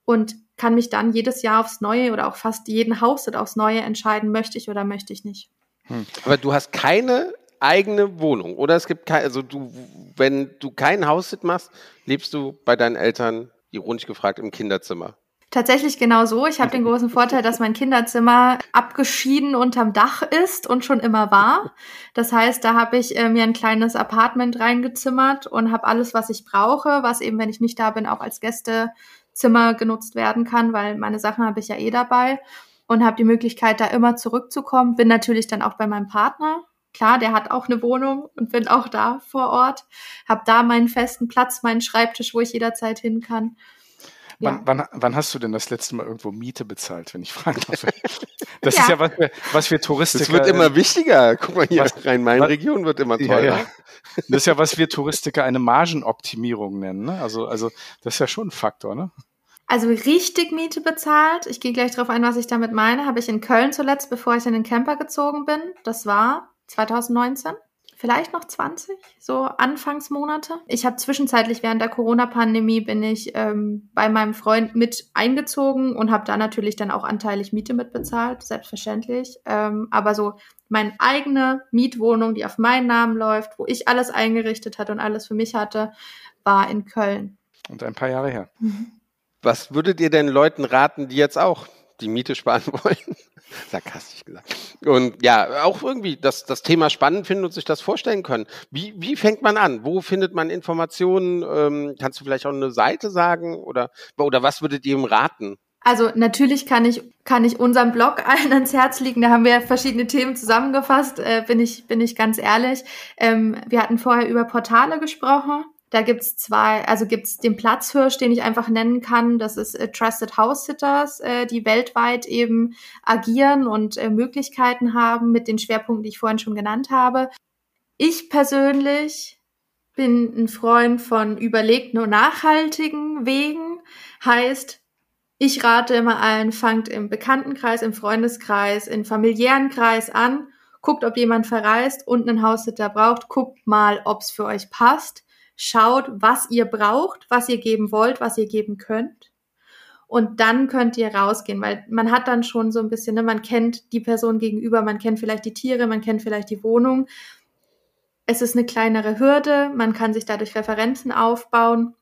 Und kann mich dann jedes Jahr aufs Neue oder auch fast jeden Haushalt aufs Neue entscheiden, möchte ich oder möchte ich nicht.
Hm. Aber du hast keine eigene Wohnung oder es gibt keine, also du, wenn du keinen Haushalt machst, lebst du bei deinen Eltern, ironisch gefragt, im Kinderzimmer.
Tatsächlich genau so. Ich habe den großen Vorteil, dass mein Kinderzimmer abgeschieden unterm Dach ist und schon immer war. Das heißt, da habe ich äh, mir ein kleines Apartment reingezimmert und habe alles, was ich brauche, was eben, wenn ich nicht da bin, auch als Gäste Zimmer genutzt werden kann, weil meine Sachen habe ich ja eh dabei und habe die Möglichkeit, da immer zurückzukommen. Bin natürlich dann auch bei meinem Partner. Klar, der hat auch eine Wohnung und bin auch da vor Ort. Hab da meinen festen Platz, meinen Schreibtisch, wo ich jederzeit hin kann.
Ja. Wann, wann, wann, hast du denn das letzte Mal irgendwo Miete bezahlt, wenn ich fragen darf? Das ja. ist ja was wir, was wir Touristiker.
Das wird immer wichtiger. Guck mal hier, Rhein-Main-Region wird immer teurer. Ja,
das ist ja, was wir Touristiker eine Margenoptimierung nennen. Ne? Also, also das ist ja schon ein Faktor, ne?
Also richtig Miete bezahlt. Ich gehe gleich darauf ein, was ich damit meine. Habe ich in Köln zuletzt, bevor ich in den Camper gezogen bin. Das war 2019 vielleicht noch 20, so Anfangsmonate. Ich habe zwischenzeitlich während der Corona-Pandemie bin ich ähm, bei meinem Freund mit eingezogen und habe da natürlich dann auch anteilig Miete mitbezahlt, selbstverständlich. Ähm, aber so meine eigene Mietwohnung, die auf meinen Namen läuft, wo ich alles eingerichtet hatte und alles für mich hatte, war in Köln.
Und ein paar Jahre her. Mhm.
Was würdet ihr denn Leuten raten, die jetzt auch die Miete sparen wollen? Sarkastisch gesagt. Und ja, auch irgendwie das, das Thema spannend finden und sich das vorstellen können. Wie, wie fängt man an? Wo findet man Informationen? Ähm, kannst du vielleicht auch eine Seite sagen? Oder, oder was würdet ihr ihm raten?
Also natürlich kann ich, kann ich unseren Blog allen ans Herz legen. Da haben wir verschiedene Themen zusammengefasst, äh, bin, ich, bin ich ganz ehrlich. Ähm, wir hatten vorher über Portale gesprochen. Da gibt's zwei, also gibt's den Platzhirsch, den ich einfach nennen kann. Das ist äh, Trusted House Sitters, äh, die weltweit eben agieren und äh, Möglichkeiten haben mit den Schwerpunkten, die ich vorhin schon genannt habe. Ich persönlich bin ein Freund von überlegten und nachhaltigen Wegen. Heißt, ich rate immer allen, fangt im Bekanntenkreis, im Freundeskreis, im familiären Kreis an, guckt, ob jemand verreist und einen Haussitter braucht, guckt mal, ob's für euch passt, schaut, was ihr braucht, was ihr geben wollt, was ihr geben könnt. Und dann könnt ihr rausgehen, weil man hat dann schon so ein bisschen, ne, man kennt die Person gegenüber, man kennt vielleicht die Tiere, man kennt vielleicht die Wohnung. Es ist eine kleinere Hürde, man kann sich dadurch Referenzen aufbauen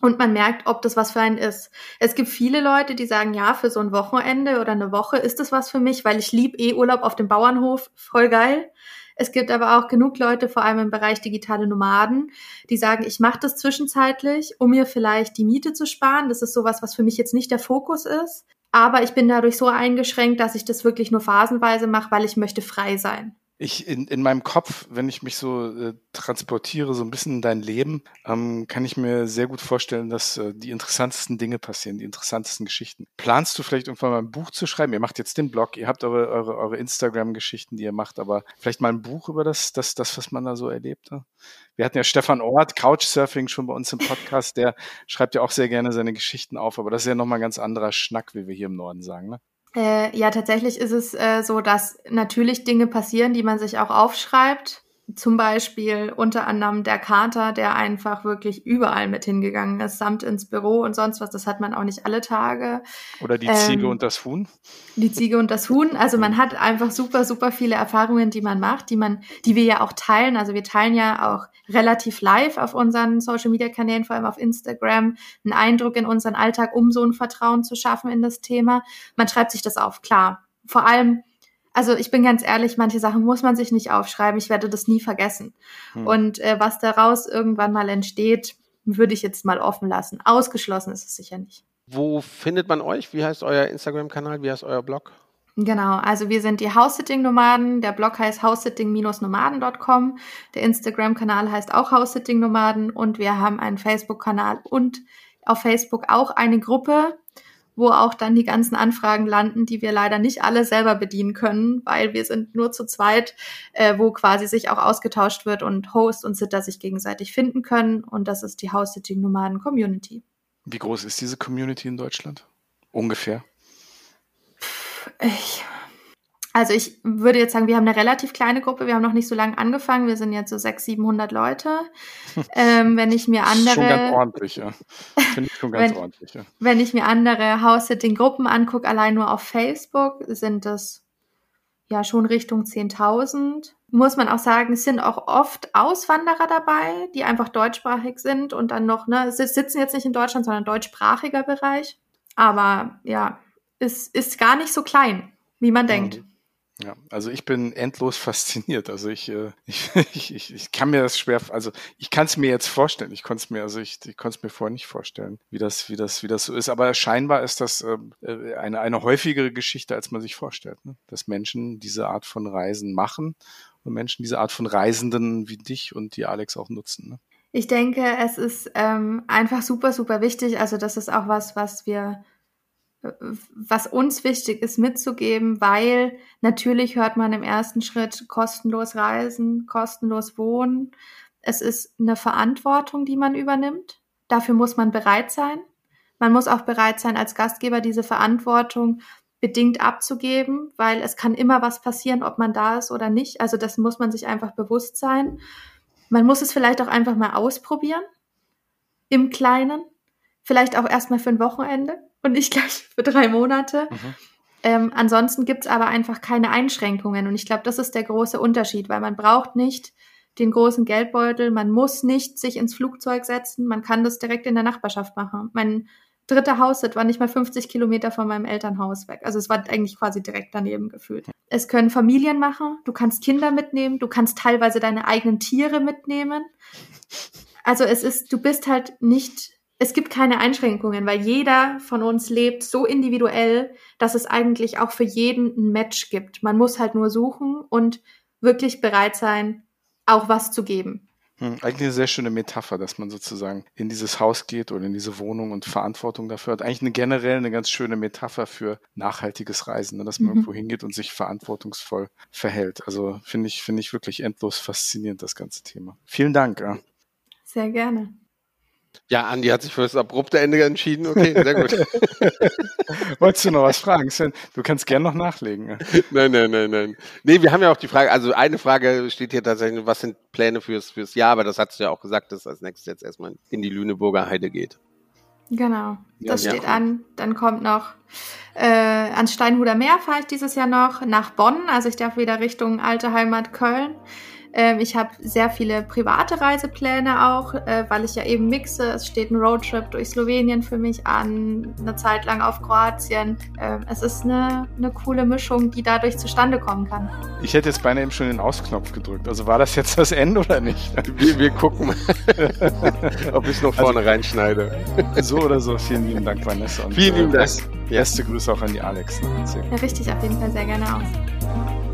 und man merkt, ob das was für einen ist. Es gibt viele Leute, die sagen, ja, für so ein Wochenende oder eine Woche ist das was für mich, weil ich lieb eh Urlaub auf dem Bauernhof, voll geil. Es gibt aber auch genug Leute, vor allem im Bereich digitale Nomaden, die sagen, ich mache das zwischenzeitlich, um mir vielleicht die Miete zu sparen. Das ist sowas, was für mich jetzt nicht der Fokus ist. Aber ich bin dadurch so eingeschränkt, dass ich das wirklich nur phasenweise mache, weil ich möchte frei sein
ich in, in meinem Kopf, wenn ich mich so äh, transportiere, so ein bisschen in dein Leben, ähm, kann ich mir sehr gut vorstellen, dass äh, die interessantesten Dinge passieren, die interessantesten Geschichten. Planst du vielleicht irgendwann mal ein Buch zu schreiben? Ihr macht jetzt den Blog, ihr habt eure, eure, eure Instagram-Geschichten, die ihr macht, aber vielleicht mal ein Buch über das, das, das, was man da so erlebt hat? Wir hatten ja Stefan Ort, Couchsurfing schon bei uns im Podcast, der schreibt ja auch sehr gerne seine Geschichten auf, aber das ist ja nochmal ein ganz anderer Schnack, wie wir hier im Norden sagen, ne?
Äh, ja, tatsächlich ist es äh, so, dass natürlich Dinge passieren, die man sich auch aufschreibt zum Beispiel unter anderem der Kater, der einfach wirklich überall mit hingegangen ist, samt ins Büro und sonst was. Das hat man auch nicht alle Tage.
Oder die ähm, Ziege und das Huhn.
Die Ziege und das Huhn. Also man hat einfach super, super viele Erfahrungen, die man macht, die man, die wir ja auch teilen. Also wir teilen ja auch relativ live auf unseren Social Media Kanälen, vor allem auf Instagram, einen Eindruck in unseren Alltag, um so ein Vertrauen zu schaffen in das Thema. Man schreibt sich das auf, klar. Vor allem also ich bin ganz ehrlich, manche Sachen muss man sich nicht aufschreiben. Ich werde das nie vergessen. Hm. Und äh, was daraus irgendwann mal entsteht, würde ich jetzt mal offen lassen. Ausgeschlossen ist es sicher nicht.
Wo findet man euch? Wie heißt euer Instagram-Kanal? Wie heißt euer Blog?
Genau, also wir sind die House-Sitting-Nomaden. Der Blog heißt housesitting-nomaden.com. Der Instagram-Kanal heißt auch House-Sitting-Nomaden und wir haben einen Facebook-Kanal und auf Facebook auch eine Gruppe, wo auch dann die ganzen Anfragen landen, die wir leider nicht alle selber bedienen können, weil wir sind nur zu zweit, äh, wo quasi sich auch ausgetauscht wird und Host und Sitter sich gegenseitig finden können. Und das ist die House-Sitting-Nomaden-Community.
Wie groß ist diese Community in Deutschland? Ungefähr.
Ich also ich würde jetzt sagen, wir haben eine relativ kleine Gruppe. Wir haben noch nicht so lange angefangen. Wir sind jetzt so 600, 700 Leute. ähm, wenn ich mir andere... Schon
ganz ordentlich, ja. Finde ich schon ganz wenn, ordentlich, ja.
Wenn ich mir andere House-Sitting-Gruppen angucke, allein nur auf Facebook, sind das ja schon Richtung 10.000. Muss man auch sagen, es sind auch oft Auswanderer dabei, die einfach deutschsprachig sind und dann noch, ne, sitzen jetzt nicht in Deutschland, sondern deutschsprachiger Bereich. Aber ja, es ist gar nicht so klein, wie man denkt.
Ja, also ich bin endlos fasziniert. Also ich, äh, ich, ich, ich kann mir das schwer, also ich kann es mir jetzt vorstellen. Ich konnte es mir, also ich, ich konnte es mir vorher nicht vorstellen, wie das, wie das, wie das so ist. Aber scheinbar ist das ähm, äh, eine, eine häufigere Geschichte, als man sich vorstellt, ne? dass Menschen diese Art von Reisen machen und Menschen diese Art von Reisenden wie dich und die Alex auch nutzen. Ne?
Ich denke, es ist ähm, einfach super, super wichtig. Also das ist auch was, was wir was uns wichtig ist mitzugeben, weil natürlich hört man im ersten Schritt kostenlos reisen, kostenlos wohnen. Es ist eine Verantwortung, die man übernimmt. Dafür muss man bereit sein. Man muss auch bereit sein, als Gastgeber diese Verantwortung bedingt abzugeben, weil es kann immer was passieren, ob man da ist oder nicht. Also das muss man sich einfach bewusst sein. Man muss es vielleicht auch einfach mal ausprobieren. Im Kleinen. Vielleicht auch erstmal für ein Wochenende und nicht gleich für drei Monate. Mhm. Ähm, ansonsten gibt's aber einfach keine Einschränkungen. Und ich glaube, das ist der große Unterschied, weil man braucht nicht den großen Geldbeutel, man muss nicht sich ins Flugzeug setzen, man kann das direkt in der Nachbarschaft machen. Mein dritter Haussit war nicht mal 50 Kilometer von meinem Elternhaus weg. Also es war eigentlich quasi direkt daneben gefühlt. Es können Familien machen, du kannst Kinder mitnehmen, du kannst teilweise deine eigenen Tiere mitnehmen. Also es ist, du bist halt nicht es gibt keine Einschränkungen, weil jeder von uns lebt so individuell, dass es eigentlich auch für jeden ein Match gibt. Man muss halt nur suchen und wirklich bereit sein, auch was zu geben.
Hm, eigentlich eine sehr schöne Metapher, dass man sozusagen in dieses Haus geht oder in diese Wohnung und Verantwortung dafür hat. Eigentlich eine generell eine ganz schöne Metapher für nachhaltiges Reisen, ne? dass man mhm. irgendwo hingeht und sich verantwortungsvoll verhält. Also finde ich, finde ich wirklich endlos faszinierend, das ganze Thema. Vielen Dank. Ja.
Sehr gerne.
Ja, Andi hat sich für das abrupte Ende entschieden. Okay, sehr gut.
Wolltest du noch was fragen, Sven? Du kannst gern noch nachlegen.
Nein, nein, nein, nein. Nee, wir haben ja auch die Frage, also eine Frage steht hier tatsächlich, was sind Pläne fürs, fürs Jahr, aber das hast du ja auch gesagt, dass als nächstes jetzt erstmal in die Lüneburger Heide geht.
Genau, das ja, steht ja. an. Dann kommt noch äh, ans Steinhuder Meer fahre ich dieses Jahr noch, nach Bonn, also ich darf wieder Richtung alte Heimat Köln. Ähm, ich habe sehr viele private Reisepläne auch, äh, weil ich ja eben mixe. Es steht ein Roadtrip durch Slowenien für mich an, eine Zeit lang auf Kroatien. Ähm, es ist eine, eine coole Mischung, die dadurch zustande kommen kann.
Ich hätte jetzt beinahe eben schon den Ausknopf gedrückt. Also war das jetzt das Ende oder nicht?
Wir, wir gucken mal, ob ich es noch vorne also, reinschneide.
So oder so. Vielen lieben Dank, Vanessa.
Und, Vielen lieben äh, Dank.
Beste Grüße auch an die Alex.
Ja, richtig, auf jeden Fall sehr gerne aus.